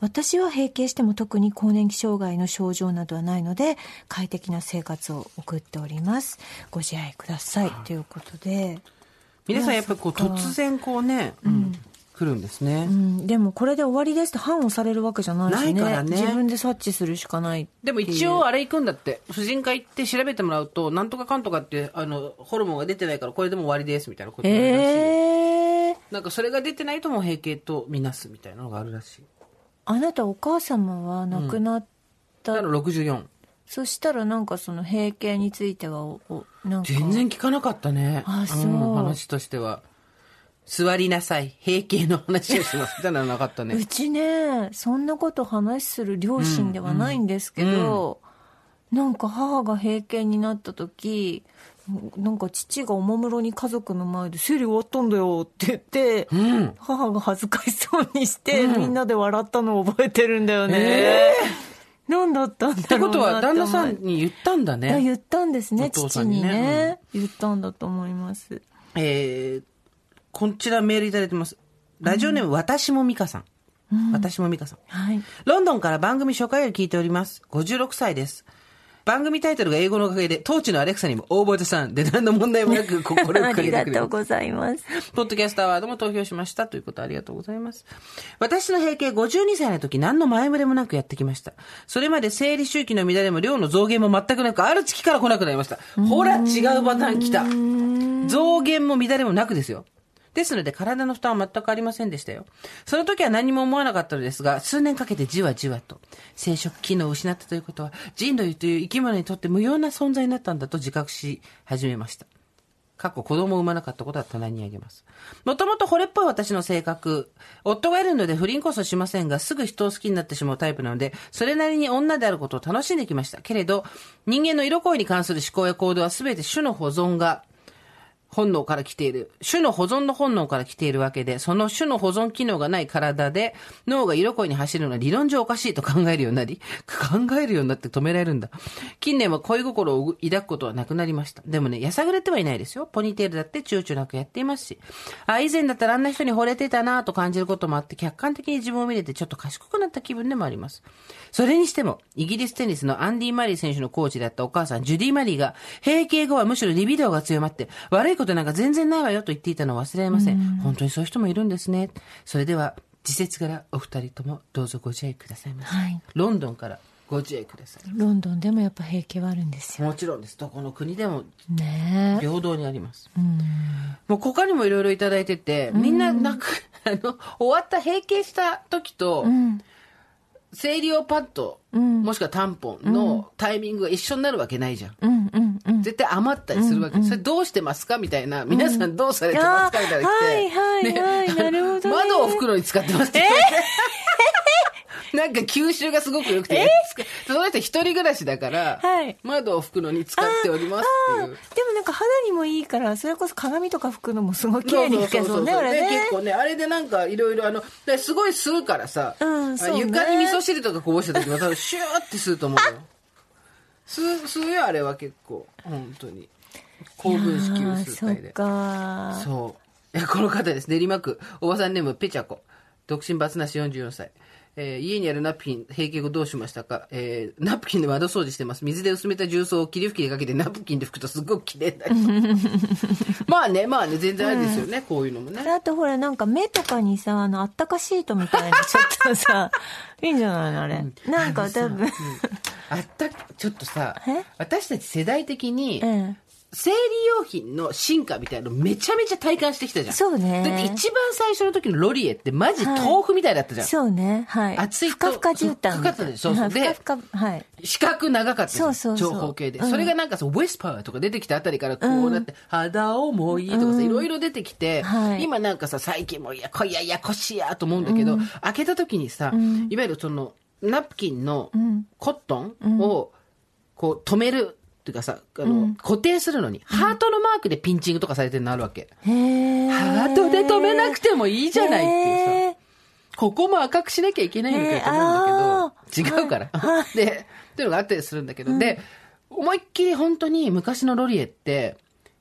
私は閉経しても特に更年期障害の症状などはないので快適な生活を送っております。ご自愛ください。ということで、皆さんやっぱりこう、突然こうね、うん。来るんですね。うん、でもこれで終わりですって判をされるわけじゃないしね。ないからね。自分で察知するしかないでも一応あれ行くんだって。婦人科行って調べてもらうと、なんとかかんとかって、あの、ホルモンが出てないからこれでも終わりですみたいなことがあるらしいよ。えー、なんかそれが出てないともう閉経とみなすみたいなのがあるらしい。あなたお母様は亡くなった、だから64。そしたらなんかその閉経についてはおおなんか全然聞かなかったね。あそうん話としては。座りなさい。閉経の話をします。みたいなのなかったうね。ちねそんなこと話する両親ではないんですけど、なんか母が閉経になった時なんか父がおもむろに家族の前で「生理終わったんだよ」って言って、うん。母が恥ずかしそうにして、みんなで笑ったのを覚えてるんだよね、何だったんってだろうなことは、旦那さんに言ったんだあね。言ったんですねお父にねね言ったんだと思いますえー、こちらメールいただいてます。ラジオネーム、私も美香さん。私も美香さん。はいロンドンから番組初回より聞いております。56歳です。番組タイトルが英語のおかげで、当地のアレクサにも応募さんで何の問題もなく 心をあかけりがとうてくれます。ございますポッドキャストアワードも投票しましたということありがとうございます。私の閉経52歳の時何の前触れもなくやってきました。それまで生理周期の乱れも量の増減も全くなく、ある月から来なくなりました。ほら、違うパターン来た。増減も乱れもなくですよ。ですので体の負担は全くありませんでしたよ。その時は何も思わなかったのですが、数年かけてじわじわと生殖機能を失ったということは、人類という生き物にとって無用な存在になったんだと自覚し始めました。過去子供を産まなかったことは棚にあげます。もともと惚れっぽい私の性格。夫がいるので不倫こそしませんが、すぐ人を好きになってしまうタイプなので、それなりに女であることを楽しんできました。けれど、人間の色恋に関する思考や行動は全て種の保存が本能から来ている。種の保存の本能から来ているわけで、その種の保存機能がない体で、脳が色恋に走るのは理論上おかしいと考えるようになり、考えるようになって止められるんだ。近年は恋心を抱くことはなくなりました。でもね、やさぐれてはいないですよ。ポニーテールだって躊躇なくやっていますし。あ、以前だったらあんな人に惚れてたなぁと感じることもあって、客観的に自分を見れてちょっと賢くなった気分でもあります。それにしても、イギリステニスのアンディ・マリー選手のコーチだったお母さん、ジュディ・マリーが、閉経後はむしろリビドーが強まって、悪いことなんか全然ないわよと言っていたのを忘れません。本当にそういう人もいるんですね。それでは、自節からお二人ともどうぞご自愛くださいませ。はいロンドンからご自愛ください。ロンドンでもやっぱ平気はあるんですよもちろんです。どこの国でもねえ平等にあります。うんもう他にもいろいろいただいてて、みんななんか、あの、終わった閉経した時と、うん生理用パッド、うんもしくはタンポンのタイミングが一緒になるわけないじゃん。うんうんうん絶対余ったりするわけ。それどうしてますか？みたいな。皆さんどうされてますか？みたいなの来て。はいはいはいなるほどね窓を拭くのに使ってますって。なんか吸収がすごく良くて、その人一人暮らしだから、はい窓を拭くのに使っておりますっていう。でもなんか肌にもいいからそれこそ鏡とか拭くのもすごい綺麗に拭けそうねあれでね結構ね、あれでなんかいろいろあの、ですごい吸うからさ、うんね床に味噌汁とかこぼした時は多分シューって吸うと思うよ。吸う、吸うよ、あれは結構。本当に。高分子吸数体でそっ。かそう。えこの方です。練馬区、おばさんネーム、ペチャコ。独身バツなし44歳。えー家にあるナプキン、閉経後どうしましたか？えーナプキンで窓掃除してます。水で薄めた重曹を霧吹きでかけてナプキンで拭くとすごく綺麗になりまあね、まあね、全然ありですよね、こういうのもね。あとほらなんか目とかにさあのあったかシートみたいなちょっとさ いいんじゃないのあれ、なんか多分。あった、ちょっとさえ、私たち世代的に、うん生理用品の進化みたいなのめちゃめちゃ体感してきたじゃん。そうね。だって一番最初の時のロリエってマジ豆腐みたいだったじゃん。そうねはい。熱いとふかふか絨毯ふかふかでそうそう。はいでふかふかはい。四角長かったじゃん。そうそうそう。長方形で。うん。それがなんかさ、ウェスパーとか出てきたあたりからこうなって、肌重いとかさ、いろいろ出てきて、はい。今なんかさ、最近もいや、こいややこしやと思うんだけど、開けた時にさ、いわゆるその、ナプキンのコットンを、こう止めるっていうかさ、あの、固定するのに、ハートのマークでピンチングとかされてるのあるわけ。へえハートで止めなくてもいいじゃないっていうさ。ここも赤くしなきゃいけないのかと思うんだけど、違うから。で、っていうのがあったりするんだけど、で、思いっきり本当に昔のロリエって、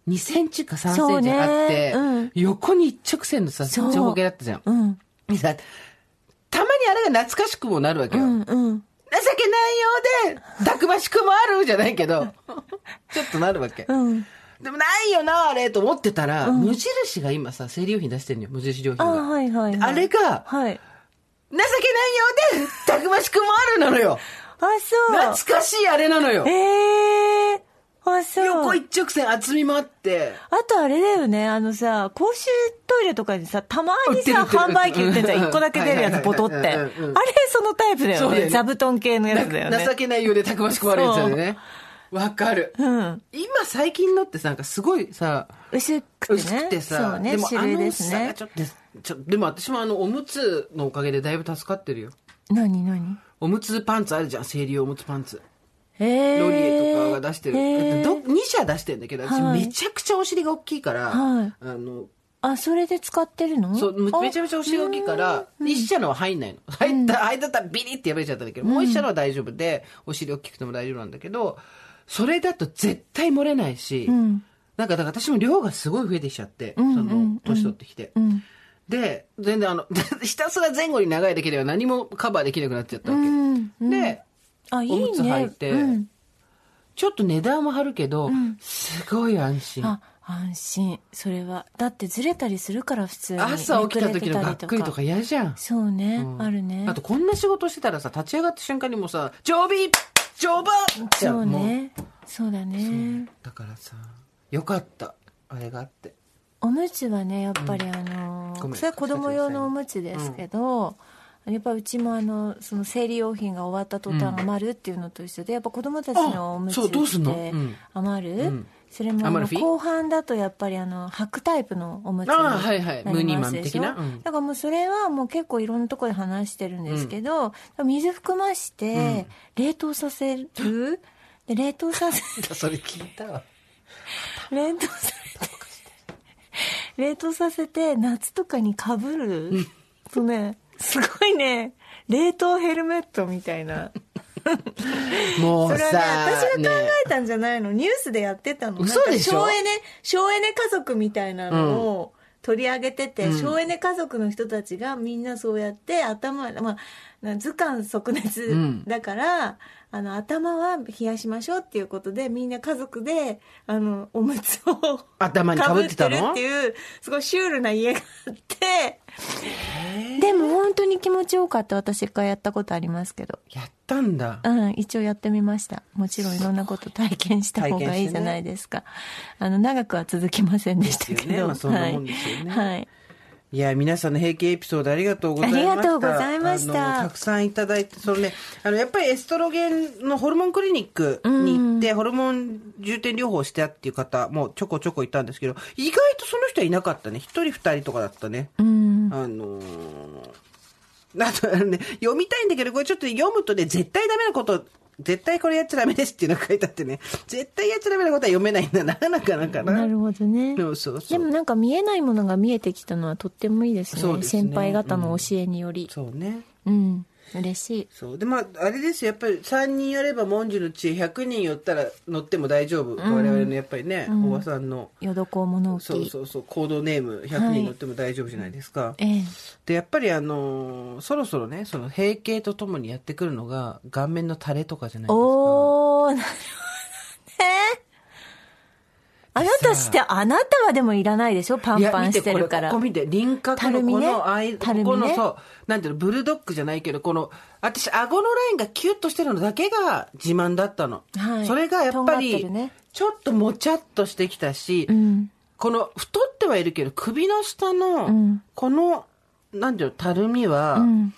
2センチか3センチあって、そうん。横に一直線のさ、長方形だったじゃん。うん。たまにあれが懐かしくもなるわけよ。うんうん情けないようで、たくましくもあるじゃないけど、ちょっとなるわけ。うんでもないよな、あれ、と思ってたら、無印が今さ、生理用品出してるのよ、無印良品あが。はいはい、はい、あれが、はい情けないようで、たくましくもあるなのよ。あそう懐かしいあれなのよ。ええあそう横一直線厚みもあって。あとあれだよね、あのさ、公衆トイレとかにさ、たまにさ、販売機売ってんじゃん。うん一個だけ出るやつ、はいはいはいボトって。あれそのタイプだよね。座布団系のやつだよね。情けないようでたくましくもあるやつだよね。わかる。うん。今最近のってさ、なんかすごいさ、薄くてね。薄くてさ、そうね、でも種類ですねあの薄さが。ちょっと、ちょでも私もあの、おむつのおかげでだいぶ助かってるよ。何何？おむつパンツあるじゃん、生理用おむつパンツ。ええロリエとかが出してる。へーど2社出してるんだけど、私はいめちゃくちゃお尻が大きいから、はいあの、あ、それで使ってるの？そう、めめちゃめちゃお尻が大きいから、一社のは入んないの。入った、入ったらビリって破れちゃったんだけど、もう一社のは大丈夫で、お尻大きくても大丈夫なんだけど、それだと絶対漏れないし、んなんかだから私も量がすごい増えてきちゃって、んその、年取ってきて。うん。で、全然あの、ひたすら前後に長いだけでは何もカバーできなくなっちゃったわけ。うん。うんで、あ、いいね。おむつ履いてうん。ちょっと値段は張るけど、すごい安心。あ、安心。それは。だってずれたりするから、普通に。朝起きた時のがっくりとか嫌じゃん。そうね、うんあるね。あとこんな仕事してたらさ、立ち上がった瞬間にもうさ、常備常備じゃそんもううね。そうだね。だからさ、よかった。あれがあって。おむつはねやっぱりあのごめんそれは子供用のおむつですけど、やっぱうちもあのその生理用品が終わった途端余るっていうのと一緒でやっぱ子供たちのおむつってうん余る、うん。それも後半だとやっぱりあの履くタイプのおむつはいはい。りますでしょ？的な？うん。だからもうそれはもう結構いろんなところで話してるんですけど、水含まして冷凍させる、で冷凍させ それ聞いたわ。冷凍させて冷凍させて夏とかにかぶるとねすごいね。冷凍ヘルメットみたいな。もそうれはねさ、私が考えたんじゃないの、ニュースでやってたの。嘘でしょ？省エネ省エネ家族みたいなのを取り上げてて、省エネ家族の人たちがみんなそうやって頭まあ図鑑即熱ん。だから、あの頭は冷やしましょうっていうことでみんな家族であのおむつを頭にかぶってたの？っていうすごいシュールな家があってでも本当に気持ちよかった私一回やったことありますけどやったんだ。うん、一応やってみました。もちろんいろんなこと体験した方がいいじゃないですか。あの、長くは続きませんでしたけですよねど。まあそんなもんですよねはい。はいいや、皆さんの平均エピソードありがとうございました。ありがとうございましたたくさんいただいて、そのね、あの、やっぱりエストロゲンのホルモンクリニックに行って、ホルモン重点療法してたっていう方もちょこちょこいたんですけど、意外とその人はいなかったね。一人二人とかだったね。うん。あのーあと、ね、読みたいんだけど、これちょっと読むとね、絶対ダメなこと、絶対これやっちゃダメですっていうのが書いてあってね、絶対やっちゃダメなことは読めないんだな、なかなかな。なるほどね。そうそうそう。でもなんか見えないものが見えてきたのはとってもいいですね。すね先輩方の教えにより。そうね。うん。嬉しい。そう。で、まあ、あれですよ。やっぱり3人やれば文殊の知恵100人寄ったら乗っても大丈夫。我々のやっぱりね、おばさんの、淀子物置。そうそうそう、コードネーム100人乗っても大丈夫じゃないですか。ええ。で、やっぱりあのーそろそろね、その閉経とともにやってくるのが、顔面の垂れとかじゃないですか。おー、なるほどね。あなたして、あなたはでもいらないでしょ？パンパンしてるから。いや見てこれここ見て、輪郭のこの間、たるみね？ここのそう、なんていうの、ブルドッグじゃないけど、この、私、顎のラインがキュッとしてるのだけが自慢だったの。はいそれがやっぱり、ちょっともちゃっとしてきたし、うん。この、太ってはいるけど、首の下の、んこの、なんていうの、たるみは、うん。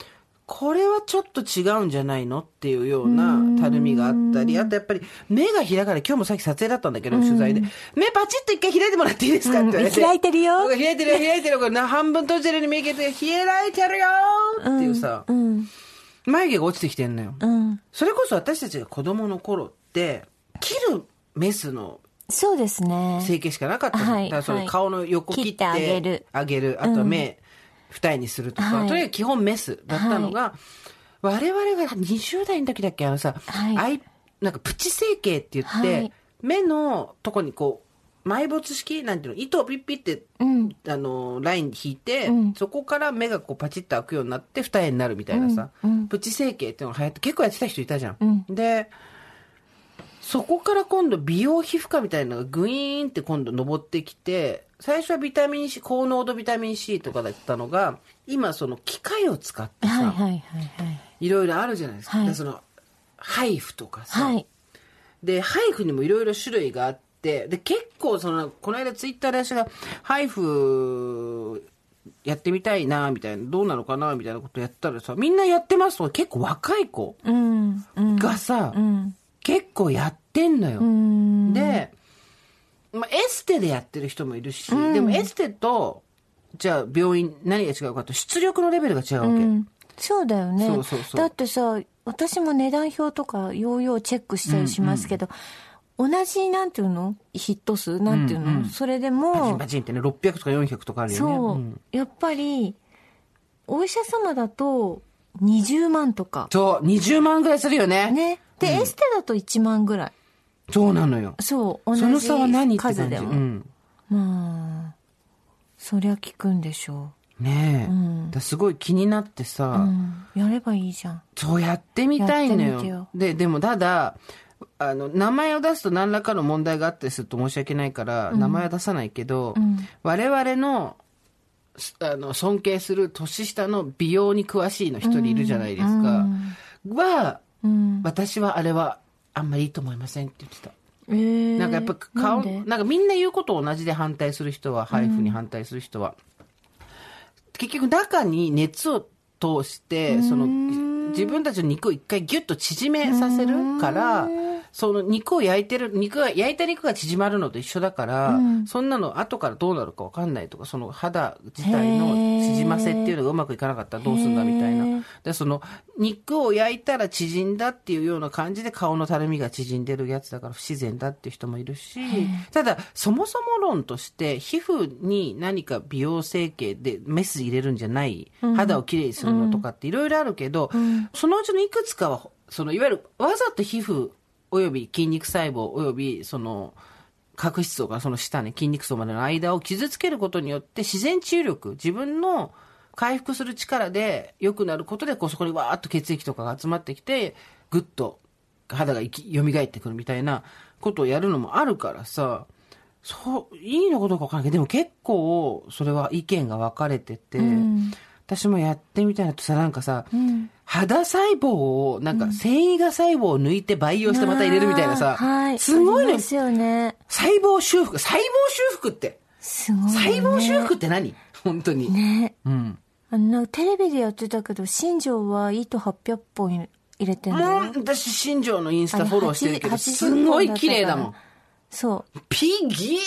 これはちょっと違うんじゃないのっていうようなたるみがあったり、あとやっぱり目が開かない。今日もさっき撮影だったんだけど、取材で。目パチッと一回開いてもらっていいですかって言われて。うん開いてるよ僕開いてるよ、開いてるよ。これな半分閉じてるに見えて、開いてるよっていうさ、うん。眉毛が落ちてきてんのよ。うん。それこそ私たちが子供の頃って、切るメスのそうですね。整形しかなかったはいだからそのはい顔の横切って切ってあげるあげるあとは目、二重にするとか、はい。とにかく基本メスだったのが、我々が20代の時だっけあのさ、はい。アイなんかプチ整形って言って、はい。目のとこにこう埋没式なんていうの糸をピッピッて、うん。あのライン引いて、うん。そこから目がこうパチッと開くようになって二重になるみたいなさ、うん。うん。プチ整形っていうのが流行って結構やってた人いたじゃん。うん。でそこから今度美容皮膚科みたいなのがグイーンって今度登ってきて、最初はビタミン C、高濃度ビタミン C とかだったのが、今その機械を使ってさ、はいはいはいはい。いろいろあるじゃないですか。はいでその、ハイフとかさ、はい。で、ハイフにもいろいろ種類があって、で、結構その、この間ツイッターで私が、ハイフ、やってみたいな、みたいな、どうなのかな、みたいなことやったらさ、みんなやってますとか、結構若い子うん。うん。がさ、うん。結構やってんのよ。うん。で、まあ、エステでやってる人もいるし、でもエステと、じゃあ病院何が違うかと、出力のレベルが違うわけ。うんそうだよね。そうそうそうだってさ、私も値段表とか、ようようチェックしたりしますけど、同じ、なんていうの？ヒット数？なんていうの、それでパチンもパ、チンってね、600とか400とかあるよね。そう、んやっぱり、お医者様だと20万とか。そう、20万ぐらいするよね。ね。で、エステだと1万ぐらい。そうなのよ。そう、同その差は何じ。数でも。うん。まあ、そりゃ効くんでしょねえ、うんだすごい気になってさ、う。うん。やればいいじゃん。そうやってみたいのよよででもただあの名前を出すと何らかの問題があったりすると申し訳ないから、名前は出さないけど、ん我々のすあの尊敬する年下の美容に詳しいの一人いるじゃないですか、はうん。私はあれはあんまりいいと思いませんって言ってた。えー、なんかやっぱ顔、ななんかみんな言うことを同じで反対する人は、配布に反対する人は、結局中に熱を通して、その、自分たちの肉を一回ギュッと縮めさせるから、その肉を焼いてる、肉が、焼いた肉が縮まるのと一緒だから、そんなの後からどうなるかわかんないとか、その肌自体の縮ませっていうのがうまくいかなかったらどうすんだみたいへなー。で、その、肉を焼いたら縮んだっていうような感じで顔のたるみが縮んでるやつだから不自然だっていう人もいるし、ただ、そもそも論として、皮膚に何か美容整形でメス入れるんじゃない、肌をきれいにするのとかっていろいろあるけど、そのうちのいくつかは、その、いわゆるわざと皮膚および筋肉細胞およびその、角質層からその下ね、筋肉層までの間を傷つけることによって自然治癒力、自分の回復する力で良くなることで、こうそこにわーっと血液とかが集まってきて、ぐっと肌が生き、蘇ってくるみたいなことをやるのもあるからさ、そう、いいのかどうかわからないけど、でも結構、それは意見が分かれてて、ん。私もやってみたいなとさ、なんかさ、ん肌細胞を、なんか繊維が細胞を抜いて培養してまた入れるみたいなさ、はい。すごいねありま。すよね。細胞修復、細胞修復って、すごい、ね。細胞修復って何？本当に。ね。うん。あの、なんかテレビでやってたけど、新庄は糸800本入れてんだよ。もう、私、新庄のインスタフォローしてるけど、す80ごい綺麗だもん。そう。ピギ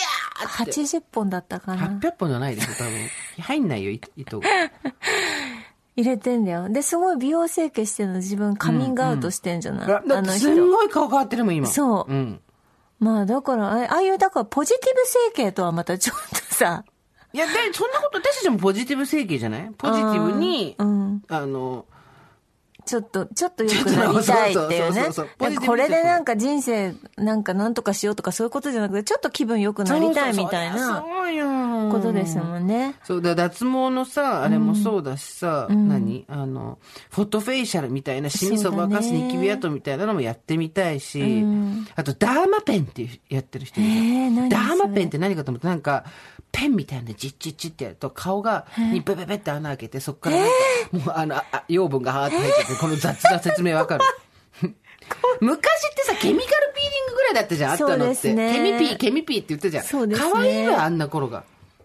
アーって。80本だったかな。800本じゃないですよ、多分。入んないよ、い 糸が。入れてんだよ。で、すごい美容整形してるの自分カミングアウトしてんじゃない、だってすんごい顔変わってるもん、今。そううん。まあだから、あああいう、だからポジティブ整形とはまたちょっとさ、いや、で、そんなこと、私たちもポジティブ整形じゃない？ポジティブに、あーうんあの、ちょっと、ちょっと良くなりたいっていうね。これでなんか人生なんかなんとかしようとかそういうことじゃなくて、ちょっと気分良くなりたいみたいなそうよことですもんね。そうだ、脱毛のさ、あれもそうだしさ、何？あの、フォトフェイシャルみたいな、シミそばかすニキビ跡みたいなのもやってみたいし、うん。あと、ダーマペンっていうやってる人いるえー何ダーマペンって何かと思って、なんか、ペンみたいなのでジッチッチってやると、顔が、にペペペって穴開けて、そこからなんか、もうあの、ああ養分がはーって入っちゃって、この雑な説明わかる。昔ってさ、ケミカルピーリングぐらいだったじゃん、あったのって。ねケミピー、ケミピーって言ったじゃん。そうですね可愛いわ、あんな頃が。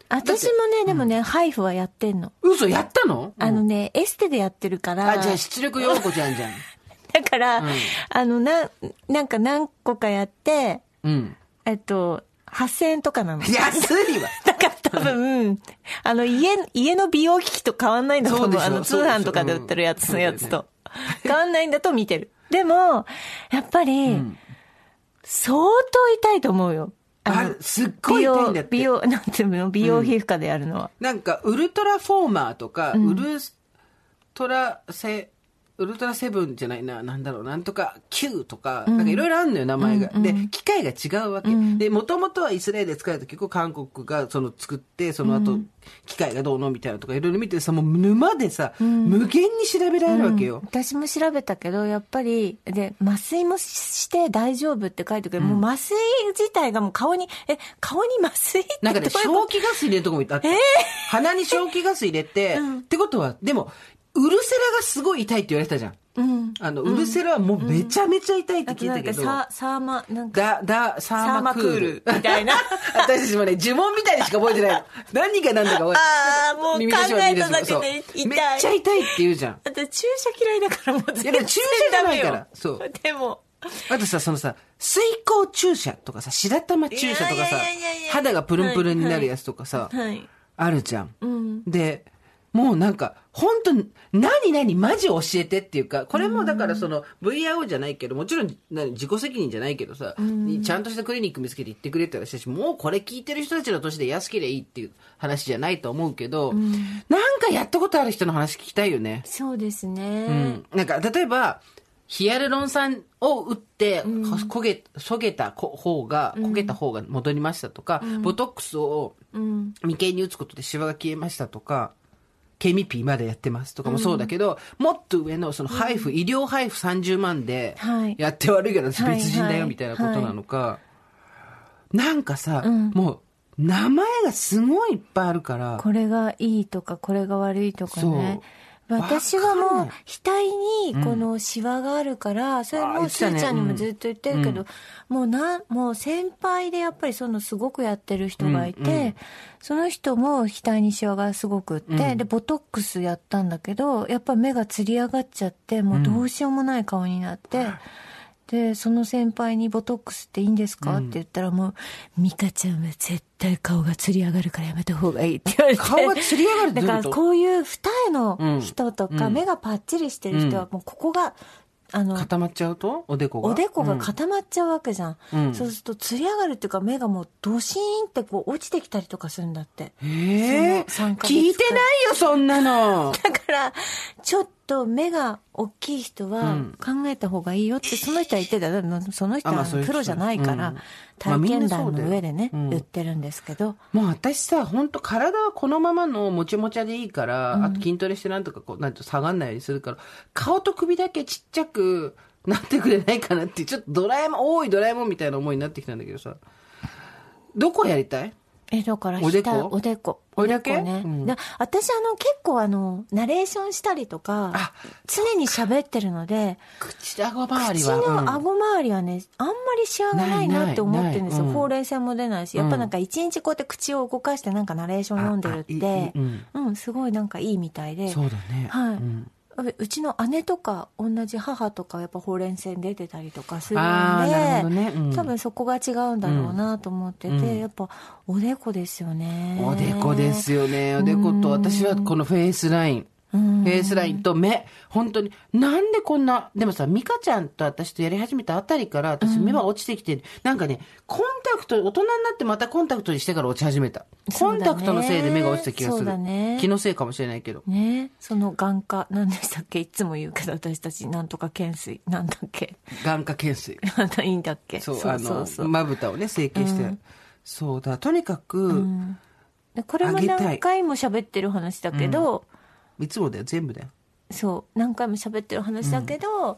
私もね、でもね、ハイフはやってんの。嘘、やったの？あのね、エステでやってるから。あ、じゃあ、出力ようこちゃんじゃん。だから、あの、な、なんか何個かやって、うん。えっと、8000円とかなの。安いわ。だから多分、あの、家、家の美容機器と変わんないんだと思う。そうあの、通販とかで売ってるやつのやつうんと。変わんないんだと見てる。でも、やっぱり、相当痛いと思うよ。あのすっごい痛いんだって美容、美容 なんていうの？美容皮膚科でやるのは。なんか、ウルトラフォーマーとか、ウルトラセ、ウルトラセブンじゃないな、なんだろう、なんとか Q とか、なんかいろいろあるのよ、名前が。で、機械が違うわけ。で、もともとはイスラエルで使われた結構韓国がその作って、その後、機械がどうのみたいなとかいろいろ見てさ、もう沼でさ、無限に調べられるわけよ。私も調べたけど、やっぱり、で、麻酔もして大丈夫って書いてくる。もう麻酔自体がもう顔に、え、顔に麻酔ってなんかね、どう消気ガス入れるとこもあって、鼻に消気ガス入れて、ってことは、でも、ウルセラがすごい痛いって言われてたじゃん。うん。あの、ウルセラはもうめちゃめちゃ痛いって聞いたけど、ササーマ、なんか、だ、だ、サーマクール。みたいな 私たちもね、呪文みたいにしか覚えてないの。何が何だか覚えてあーもう考えただけで痛いめっちゃ痛いって言うじゃん。あと注射嫌いだからもう全然いや注射じゃないからそうでも、あとさ、そのさ、水光注射とかさ、白玉注射とかさ肌がプルンプルンになるやつとかさ、はい。あるじゃん。うん。で、もうなんか、本当に、何何マジ教えてっていうか、これもだからその VIO じゃないけど、もちろん何自己責任じゃないけどさ、ちゃんとしたクリニック見つけて行ってくれって話だし、もうこれ聞いてる人たちの年で安ければいいっていう話じゃないと思うけど、なんかやったことある人の話聞きたいよね。そうですうね。ん。なんか、例えば、ヒアルロン酸を打って、焦げ、そげた方が、焦げた方が戻りましたとか、ボトックスをうん。眉間に打つことでシワが消えましたとか、ケミピーまだやってますとかもそうだけど、もっと上のその配布、医療配布30万ではい、やって悪いけど別人だはいよみたいなことなのか、なんかさ、ん。もう名前がすごいいっぱいあるから、これがいいとか、これが悪いとかね。私はもう額にこのシワがあるから、それもすあーちゃんにもずっと言ってるけど、うん。もうな、もう先輩でやっぱりそのすごくやってる人がいて、その人も額にシワがすごくって、うん。で、ボトックスやったんだけど、やっぱ目がつり上がっちゃって、もうどうしようもない顔になって、で、その先輩にボトックスっていいんですか、って言ったらもう、ミカちゃんは絶対顔がつり上がるからやめた方がいいって言われて。顔がつり上がるってだからこういう二重の人とか、うん目がパッチリしてる人はもうここが、あの、固まっちゃうと？おでこが？おでこが固まっちゃうわけじゃん。うんそうすると、つり上がるっていうか、目がもうドシーンってこう落ちてきたりとかするんだって。ええその3ヶ月聞いてないよ、そんなの。だから、ちょっと目が大きい人はうん。考えた方がいいよって、その人は言ってた。その人はプロじゃないから、体験談の上でね、うん。言ってるんですけど、もう私さ、本当体はこのままのもちもちゃでいいから、あと筋トレしてなんとかこう、なんと下がんないようにするから、顔と首だけちっちゃくなってくれないかなって、ちょっとドラえもん、多いドラえもんみたいな思いになってきたんだけどさ。どこやりたい？え、だからおでこ？下おでこ。おでこね。うんで私、あの、結構あの、ナレーションしたりとかあ、常に喋ってるので、口顎周り口は。の顎周りはね、あんまりシワがないなって思ってるんですよ。ほうれい線も出ないし、やっぱなんか一日こうやって口を動かしてなんかナレーション読んでるってうん、すごいなんかいいみたいで。そうだね。はいうちの姉とか同じ母とかやっぱほうれん線出てたりとかするんで、どねうん多分そこが違うんだろうなと思ってて、うんやっぱおでこですよねおでこですよね。おでこと、私はこのフェイスライン。うフェイスラインと目。本当に。なんでこんな、でもさ、ミカちゃんと私とやり始めたあたりから、私目は落ちてきてる。なんかね、コンタクト、大人になってまたコンタクトにしてから落ち始めた。コンタクトのせいで目が落ちた気がする。だね気のせいかもしれないけど。ねその眼科何でしたっけ？いつも言うけど私たちなんとか懸垂なんだっけ？眼科懸垂。いいんだっけ？そう、そうあのそうそう、まぶたをね、整形して。そうだ、とにかく、でこれも何回も喋ってる話だけど、いつもだよ、全部だよ。そう何回も喋ってる話だけど、あ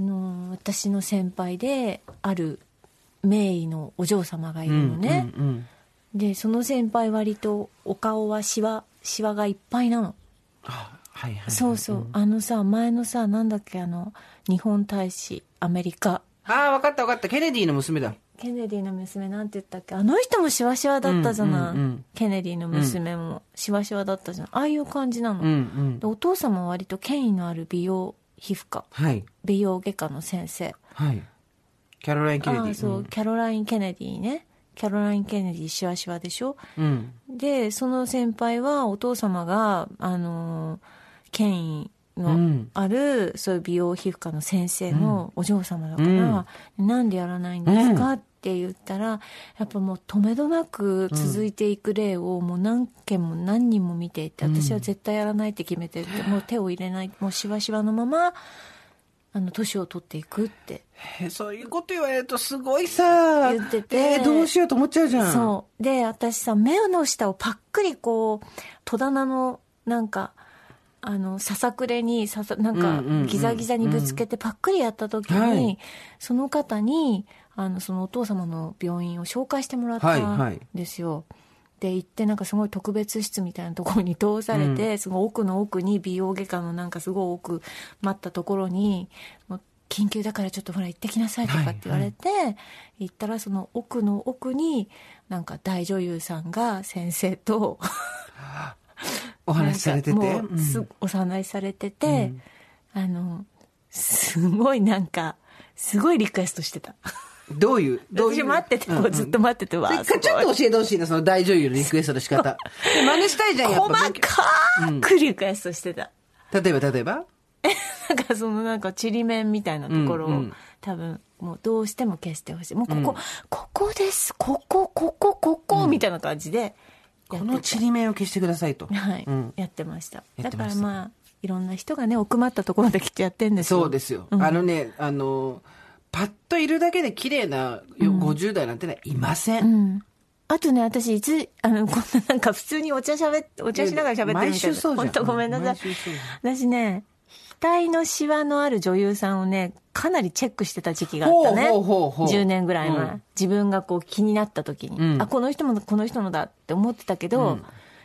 の私の先輩である名医のお嬢様がいるのね、うんうんでその先輩割とお顔はシワシワがいっぱいなのあはいはい。そうそう、あのさ前のさなんだっけあの日本大使アメリカああ、わかったわかった。ケネディの娘だ。ケネディの娘なんて言ったっけ？あの人もシワシワだったじゃない、うんうんうん。ケネディの娘も。シワシワだったじゃんああいう感じなの、うんうん。で。お父様は割と権威のある美容皮膚科。はい。美容外科の先生。はい。キャロライン・ケネディ。ああそう、キャロライン・ケネディね。キャロライン・ケネディシワシワでしょ？うん。でその先輩はお父様があのー権威うのん。ある、そういう美容皮膚科の先生のお嬢様だから、なんでやらないんですか、って言ったらやっぱもう止めどなく続いていく例をもう何件も何人も見ていて、私は絶対やらないって決めてて、もう手を入れないもうしわしわのままあの年を取っていくって。えそういうこと言われるとすごいさ、言ってて。えーどうしようと思っちゃうじゃん。そう。で、私さ、目の下をパックリこう、戸棚の、なんか、あの、ささくれに、ささ、なんかうんうんうん、ギザギザにぶつけてパックリやった時に、はい。その方に、あの、そのお父様の病院を紹介してもらったはいはい。んですよ。で、行ってなんかすごい特別室みたいなところに通されて、すごい奥の奥に美容外科のなんかすごい奥待ったところに、もう緊急だからちょっとほら行ってきなさいとかって言われて、行ったらその奥の奥になんか大女優さんが先生と お話しされてて。す、お話しされてて、あのすごいなんかすごいリクエストしてた。うんどういう、どういう？私待ってて、うんこうずっと待ってて、わちょっと教えてほしいな、その大女優のリクエストの仕方。で真似したいじゃん、やっ細ぱ。かくリクエストしてた、例えば、例えば？なんかそのなんかちりめんみたいなところを、うんうん。多分もうどうしても消してほしい。もうここ、ここです。ここここここ、みたいな感じでやこのちりめんを消してくださいと。はい、うんやってましただからまあいろんな人がね奥まったところできっとやってんですよそうですよ。あのね、あの、パッといるだけで綺麗なよ50代なんてね、いません。うんあとね、私、いつ、あの、こんななんか普通にお茶しゃべっ、お茶しながら喋ってるみたい毎週な。そうじゃん本当ごめんなさい。私ね、額のシワのある女優さんをね、かなりチェックしてた時期があったね。ほうほうほうほう10年ぐらい前。うん自分がこう気になった時に、うんあ、この人もこの人のだって思ってたけど、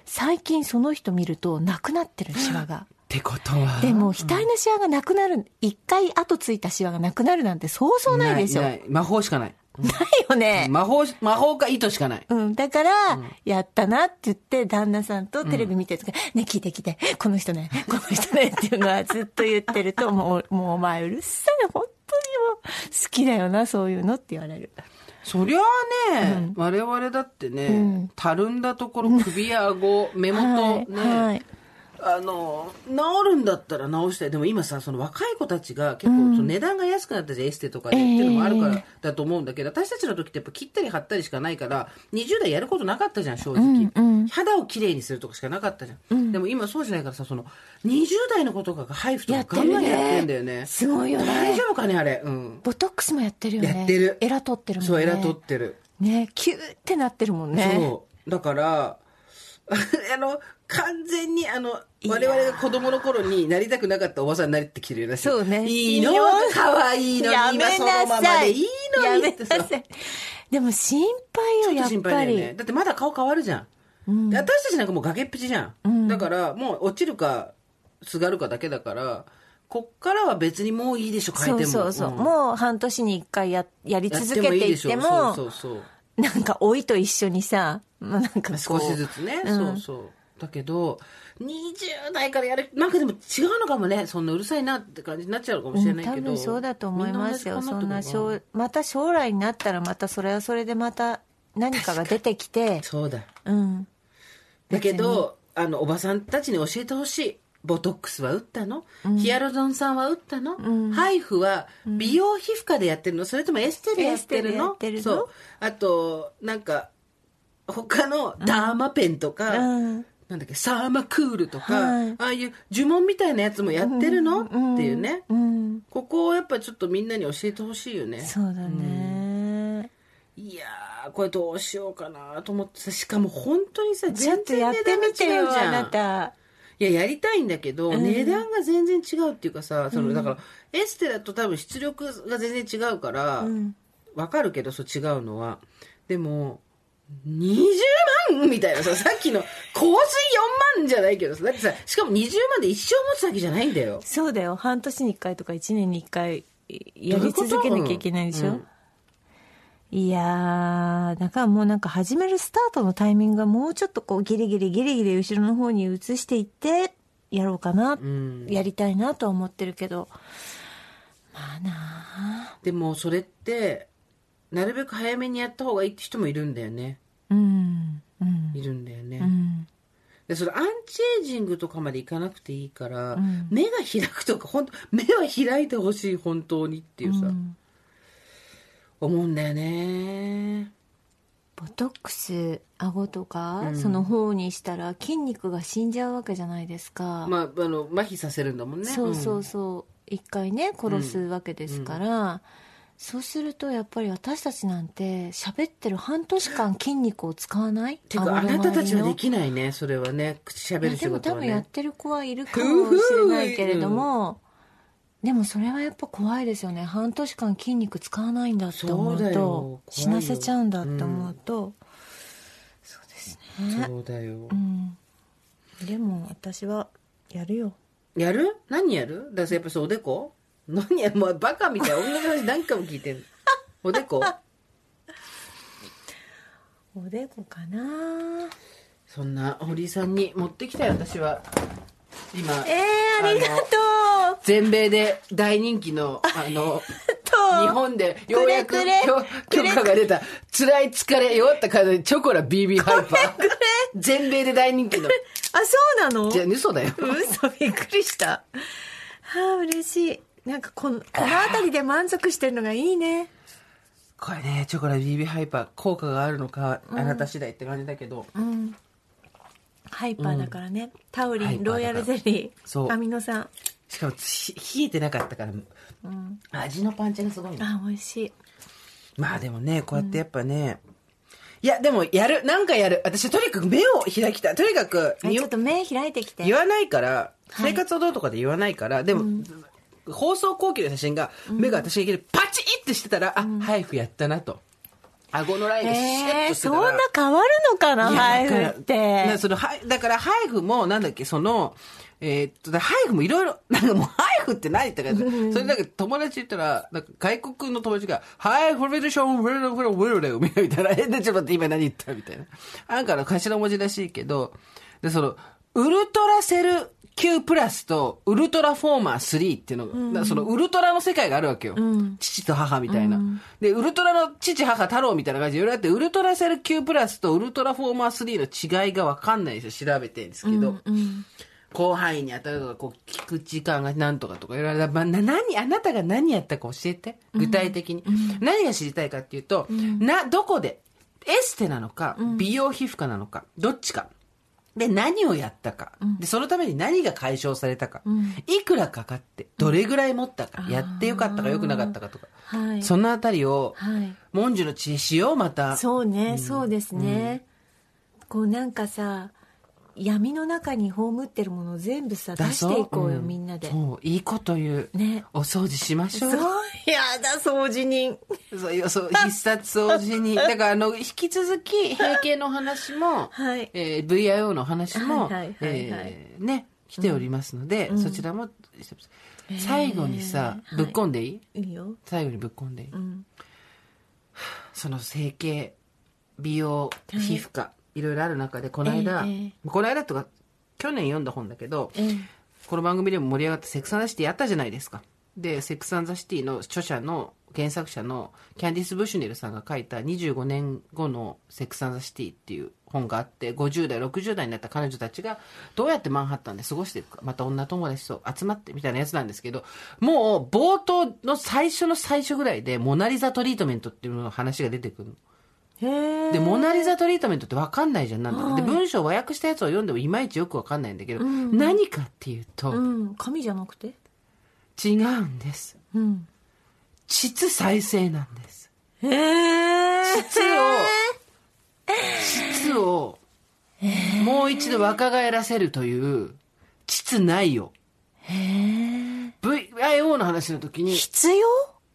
最近その人見るとなくなってるシワが。ってことは。でも、額のシワがなくなる、一回後ついたシワがなくなるなんてそうそうないでしょ。魔法しかない。よね。魔法し、魔法か糸しかない。うん、だから、やったなって言って、旦那さんとテレビ見てるとか、ね、聞いて聞いて、この人ね、この人ねっていうのは ずっと言ってると、もう、もうお前うるさい、本当にもう、好きだよな、そういうのって言われる。そりゃあね、我々だってね、たるんだところ、首や顎、目元ね、はい。はいあの、治るんだったら治したい。でも今さ、その若い子たちが結構、その値段が安くなったじゃん、エステとかで、っていうのもあるからだと思うんだけど、私たちの時ってやっぱ切ったり貼ったりしかないから、20代やることなかったじゃん、正直。肌をきれいにするとかしかなかったじゃん。でも今そうじゃないからさ、その、20代の子とかがハイフとかガンガンやってんだよね。すごいよね大丈夫かね、あれ？うん。ボトックスもやってるよね。やってるエラ取ってるもんね。そう、エラ取ってる。ね、キューってなってるもんね。そう。だから、あの、完全にあの、我々が子供の頃になりたくなかったおばさんになりってきるらしい。そうねいいの？いいよ可愛いの？に、やめ今そのなままさい。でいいの？にってさ。なさい。でも心配よ、やっちょっと心配ぱり。だよね。だってまだ顔変わるじゃん。で私たちなんかもう崖っぷちじゃん。だから、もう落ちるか、すがるかだけだから、こっからは別にもういいでしょ、変えても。そうそうそう。んもう半年に一回や、やり続けていっても、そうそうそう。なんか老いと一緒にさ、まあなんか少しずつね、うん。そうそう。だけど20代からやるなんかでも違うのかもね。そんなうるさいなって感じになっちゃうのかもしれないけど、多分そうだと思いますよ。みそんな将、また将来になったらまたそれはそれでまた何かが出てきて、そうだうん。だけどあのおばさんたちに教えてほしいボトックスは打ったの、ヒアルロン酸は打ったの、ん。ハイフは美容皮膚科でやってるの？それともエステでやってるの？ってるのそう。あと、なんか、他のダーマペンとか、うん。なんだっけ、サーマクールとか、はい。ああいう呪文みたいなやつもやってるの、うん。っていうね。うん。ここをやっぱちょっとみんなに教えてほしいよね。そうだね、いやー、これどうしようかなと思ってさ、しかも本当にさ、ちょっとやってみてよあなたいや、やりたいんだけど、うん。値段が全然違うっていうかさ、その、だから、エステだと多分出力が全然違うから、わ、ん。かるけど、そう違うのは。でも、20万みたいなさ、さっきの香水4万じゃないけどさ、だってさ、しかも20万で一生持つわけじゃないんだよ。そうだよ。半年に1回とか1年に1回やり続けなきゃいけないでしょ、うんいやーだからもうなんか始めるスタートのタイミングがもうちょっとこうギリギリギリギリ後ろの方に移していってやろうかな、ん。やりたいなとは思ってるけど。まあなあ。でも、それって、なるべく早めにやった方がいいって人もいるんだよね。うんうん。いるんだよね。うん。でそれアンチエイジングとかまでいかなくていいから、ん。目が開くとか本当目は開いてほしい本当にっていうさ、うん思うんだよね。ボトックス顎とか、その方にしたら筋肉が死んじゃうわけじゃないですか、まああの麻痺させるんだもんね。そうそううそう。一回ね殺すわけですから、そうするとやっぱり私たちなんて喋ってる半年間筋肉を使わない？てかあなたたちはできないねそれはね。口しゃべる仕いやでも多事はね。分やってる子はいるかもしれないけれども、でもそれはやっぱ怖いですよね。半年間筋肉使わないんだって思そうと死なせちゃうんだって思うと、そうですね。そうだよ、うん。でも私はやるよ。やる？何やる？だからやっぱそうおでこ？何や？もうバカみたいな同じ話何回も聞いてんの。おでこ？おでこかな。そんな堀井さんに持ってきたよ私は今えー、ありがとう。全米で大人気のあのと日本でようやく許許可が出た。辛い疲れ弱った体でチョコラ BB ハイパー。全米で大人気の。あそうなの？じゃあ嘘だよ。嘘びっくりした。はあ嬉しい。なんかこのこの辺りで満足してるのがいいね。これねチョコラ BB ハイパー効果があるのかあなた次第って感じだけど、うんハイパーだからね、タウリハイパーだから。ンロイヤルゼリー。そう。アミノ酸。しかもひ冷えてなかったから、味のパンチがすごいの。あ美味しい。まあでもねこうやってやっぱね、いやでもやる。なんかやる。私とにかく目を開きたい。とにかくあちょっと目開いてきて。言わないから、はい。生活をどうとかで言わないから、でも、放送後期の写真が、目が私がいきなりパチッってしてたら、あ、ハイフやったなと。顎のラインがシュッえー、としてたら。そんな変わるのかなハイフってなそのだからハイフも、なんだっけ、その、えーっと、だハイフもいろいろ、なんかもうハイフって何ってか、それだけ友達言ったら、なんか外国の友達が、ハイフレデション、ウェルウェルウェルレウみたいな、え、で、ちょっと待って、今何言ったみたいな。なんかの頭文字らしいけど、で、その、ウルトラセル Q プラスとウルトラフォーマー3っていうのが、だからそのウルトラの世界があるわけよ。父と母みたいな、で、ウルトラの父、母、太郎みたいな感じでいろいろあって、ウルトラセル Q プラスとウルトラフォーマー3の違いがわかんないんですよ。調べてるんですけど。広範囲に当たるとか、こう、聞く時間が何とかとかいろいろ、まあ、な、何、あなたが何やったか教えて？具体的に。何が知りたいかっていうと、な、どこで、エステなのか、美容皮膚科なのか、どっちか。で、何をやったか。で、そのために何が解消されたか。いくらかかって、どれぐらい持ったか。やってよかったか、よくなかったかとか。はいそのあたりを、はい文殊の知恵しよう、また。そうね、そうですね、こうなんかさ闇の中に葬ってるものを全部さ出だしていこうよ、んみんなでそう、いいこと言う。ねお掃除しましょう。そう やだ掃除人。そういう、そう、必殺掃除に。だから、あの、引き続き、閉経の話も、はい。えー VIO の話も、はいはいはいはい。えーね、来ておりますので、そちらも、最後にさ、えーぶっこんでいい、いいよ。最後にぶっこんでいい、ん。その整形、美容、皮膚科、い。ろいろある中で、この間、えこの間とか、去年読んだ本だけど、ええこの番組でも盛り上がったセックス・アン・ザ・シティやったじゃないですか。で、セックス・アン・ザ・シティの著者の、原作者のキャンディス・ブシュネルさんが書いた25年後のセックス・アン・ザ・シティっていう本があって、50代、60代になった彼女たちが、どうやってマンハッタンで過ごしていくか、また女友達と集まってみたいなやつなんですけど、もう冒頭の最初の最初ぐらいで、モナリザトリートメントっていうのの話が出てくるの。へえで、モナリザトリートメントって分かんないじゃん、なんだか。で、文章を和訳したやつを読んでもいまいちよく分かんないんだけど、何かっていうと、うん。紙じゃなくて？違うんです。うん膣再生なんです。へえ膣を、膣を、もう一度若返らせるという、膣内容。VIO の話の時に、必要？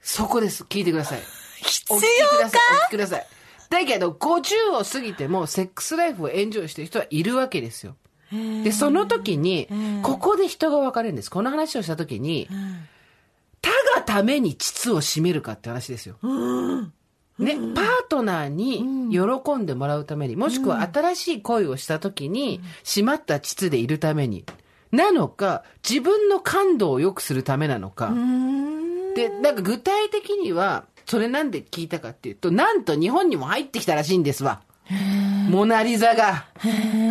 そこです。聞いてください。必お聞きください。お聞きください。だけど、50を過ぎても、セックスライフをエンジョイしてる人はいるわけですよ。で、その時に、ここで人が分かれるんです。この話をした時に、他がために膣を締めるかって話ですよ。ね、パートナーに喜んでもらうために、もしくは新しい恋をした時に、締まった膣でいるために、なのか、自分の感度を良くするためなのか、で、なんか具体的には、それなんで聞いたかっていうと、なんと日本にも入ってきたらしいんですわ。モナリザが。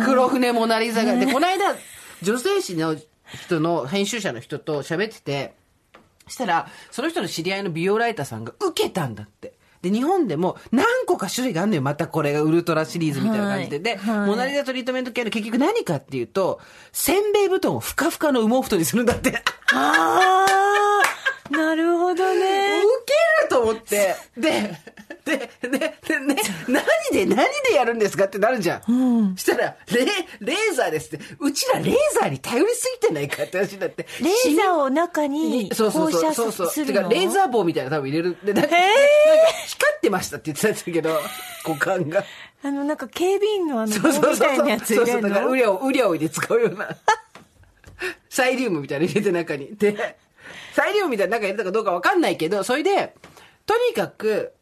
黒船モナリザが。で、この間、女性誌の人の、編集者の人と喋ってて、したら、その人の知り合いの美容ライターさんが受けたんだって。で、日本でも何個か種類があるのよ。またこれがウルトラシリーズみたいな感じで。で、はいはいモナリザトリートメント系の結局何かっていうと、せんべい布団をふかふかの羽毛布団にするんだって。ああなるほどね思って。で、で、で、で、ね、何で、何でやるんですかってなるじゃん。したら、レ、レーザーですって。うちらレーザーに頼りすぎてないかって話になって。レーザーを中にそうそうそう放射そうそう。するのてか、レーザー棒みたいなの多分入れる。で、なんか、へーなんか光ってましたって言ってたんですけど、股間が。あのなんか警備員のあのそうそう棒みそうそう。たいなやつそうそう。入れるだから、のウリャオ、ウリャオで使うような。サイリウムみたいなの入れて中に。で、サイリウムみたいな中に入れたかどうかわかんないけど、それで、とにかく、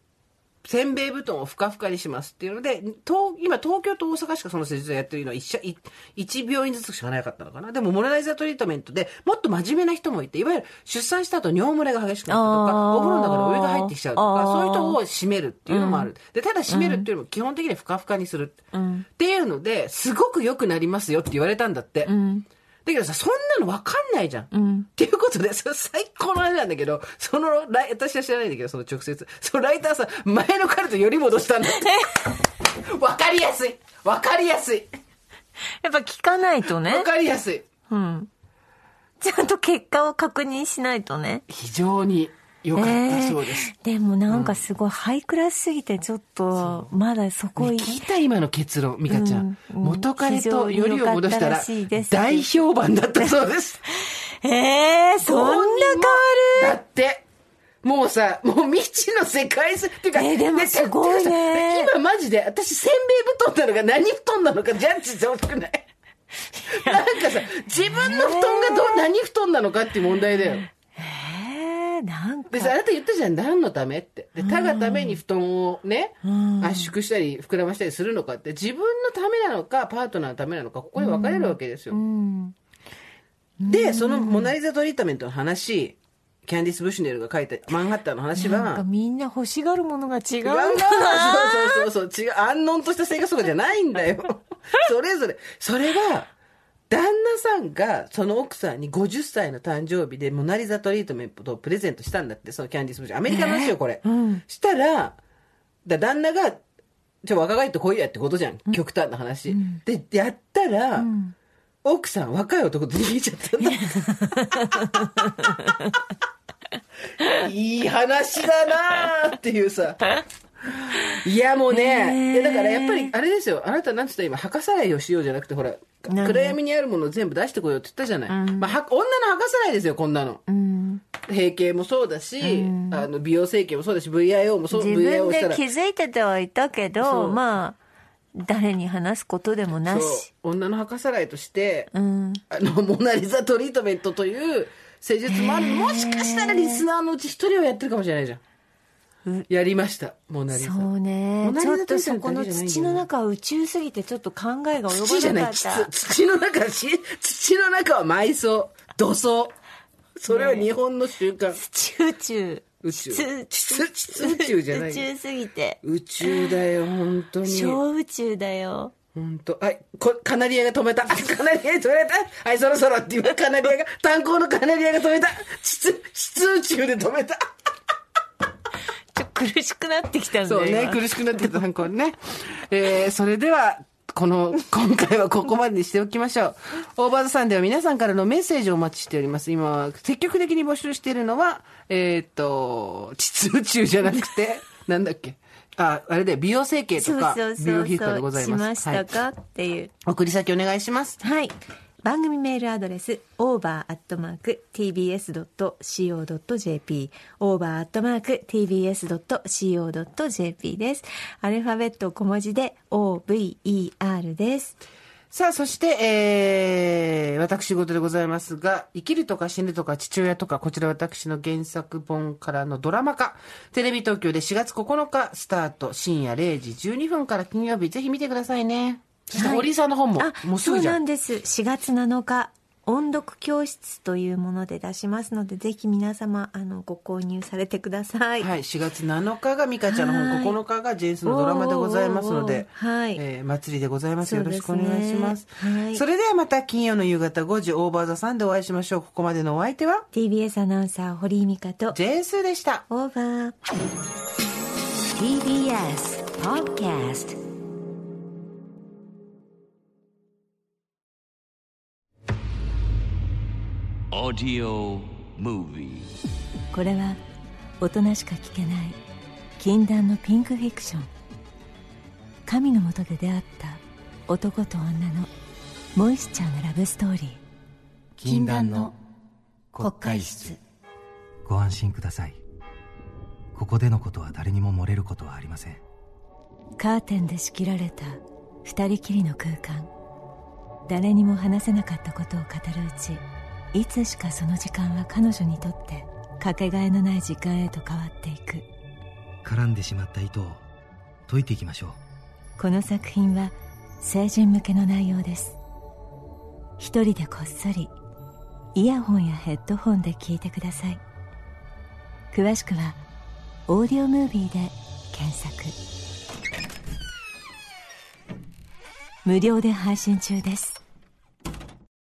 せんべい布団をふかふかにしますっていうので、東今東京と大阪しかその施術をやってるのは一社い一病院ずつしかなかったのかな。でもモナライザトリートメントでもっと真面目な人もいて、いわゆる出産した後尿漏れが激しくなったとか、お風呂の中でお湯が入ってきちゃうとか、そういう人を締めるっていうのもある。で、ただ締めるっていうのも基本的にはふかふかにする。っていうので、すごく良くなりますよって言われたんだって。だけどさ、そんなの分かんないじゃん。っていうことで、それ最高の話なんだけど、そのライ、私は知らないんだけど、その直接。そのライターさん、前の彼とより戻したんだって。分かりやすい。分かりやすい。やっぱ聞かないとね。分かりやすい。うん。ちゃんと結果を確認しないとね。非常に良かったそうです。えーでもなんかすごいハイクラスすぎてちょっとまだそこい聞いた今の結論、ミカちゃん。うんうん。元彼とよりを戻したら 大評判だったそうです。えー、そんな変わる？だって、もうさ、もう未知の世界線。っていうか、えーでもねすごいね。今マジで、私、せんべい布団なのか何布団なのかジャッジしてほしくない？なんかさ、自分の布団がど、何布団なのかっていう問題だよ。えー、なんか。でさ、あなた言ったじゃん、何のためって。で、他がために布団をね、圧縮したり、膨らましたりするのかって、自分のためなのか、パートナーのためなのか、ここで分かれるわけですよ。うん。で、そのモナリザトリートメントの話、キャンディス・ブシュネルが書いたマンハッタンの話は、なんかみんな欲しがるものが違うんだな。そうそうそうそう。違う。安穏とした生活とかじゃないんだよ。それぞれ。それは旦那さんがその奥さんに50歳の誕生日でモナリザトリートメントをプレゼントしたんだってそのキャンディス・ブシュアメリカの話よこれ、うん。したらだ旦那がちょ若返ってこいやってことじゃん。極端な話、でやったら、ん。奥さん若い男と逃げちゃったんだ いい話だなーっていうさ。いやもうね、ねえ。いやだからやっぱりあれですよ、あなたなんつった今、墓さらいをしようじゃなくて、ほら、何暗闇にあるものを全部出してこようって言ったじゃない。まあ、は女の墓さらいですよ、こんなの。うん。閉経もそうだし、あの美容整形もそうだし、VIO もそう、自分で気。づいててはいたけそどう。まあ誰に話すことでもなし。女の墓さらいとして、うん。あの、モナリザトリートメントという施術もある。もしかしたらリスナーのうち一人はやってるかもしれないじゃん。やりました、モナリザ。そうねちょっとそこの土の中は宇宙すぎてちょっと考えが土じゃない、及ばなかった土土の中、し土の中は埋葬、土葬。それは日本の習慣。土宇宙宇宙。宇宙じゃない宇宙すぎて宇宙だよ、本当に。小宇宙だよ本当はい、こカナリアが止めた。カナリアが止めた。はい、そろそろって今カナリアが、炭鉱のカナリアが止めた。質、質宇宙で止めた。苦しくなってきたんだそうね、今苦しくなってきた炭鉱ね。えー、それでは、この、今回はここまでにしておきましょう。オーバーザさんでは皆さんからのメッセージをお待ちしております。今、積極的に募集しているのは、えーっと、膣宇宙じゃなくて、なんだっけ？あ、あれで美容整形とか、美容皮膚科でございします。ましたか、っていう送り先お願いします。はい。番組メールアドレス over.tbs.co.jp over.tbs.co.jp です。アルファベット小文字で over です。さあ、そして、えー、私事でございますが、生きるとか死ぬとか父親とか、こちら私の原作本からのドラマ化、テレビ東京で4月9日スタート、深夜0時12分から金曜日、ぜひ見てくださいね。そして、はい堀井さんの本も、あ、そうもうすぐじゃ。なんんです。4月7日、音読教室というもので出しますので、ぜひ皆様、あの、ご購入されてください。はい、4月7日がミカちゃんのはい本、9日がジェイスのドラマでございますので、はいえー祭りでございます。よろしくお願いします。はいそれではまた金曜の夕方5時、オーバーザさんでお会いしましょう。ここまでのお相手は、TBS アナウンサー、堀井美香と、ジェイスでした。オーバー。TBS Podcast Audio Movie. これは大人しか聞けない禁断のピンクフィクション。神のもとで出会った男と女のモイスチャーなラブストーリー。禁断の国会室。ご安心ください。ここでのことは誰にも漏れることはありません。カーテンで仕切られた二人きりの空間。誰にも話せなかったことを語るうちいつしかその時間は彼女にとってかけがえのない時間へと変わっていく。絡んでしまった糸を解いていきましょう。この作品は成人向けの内容です。一人でこっそりイヤホンやヘッドホンで聞いてください。詳しくは「オーディオムービー」で検索。無料で配信中です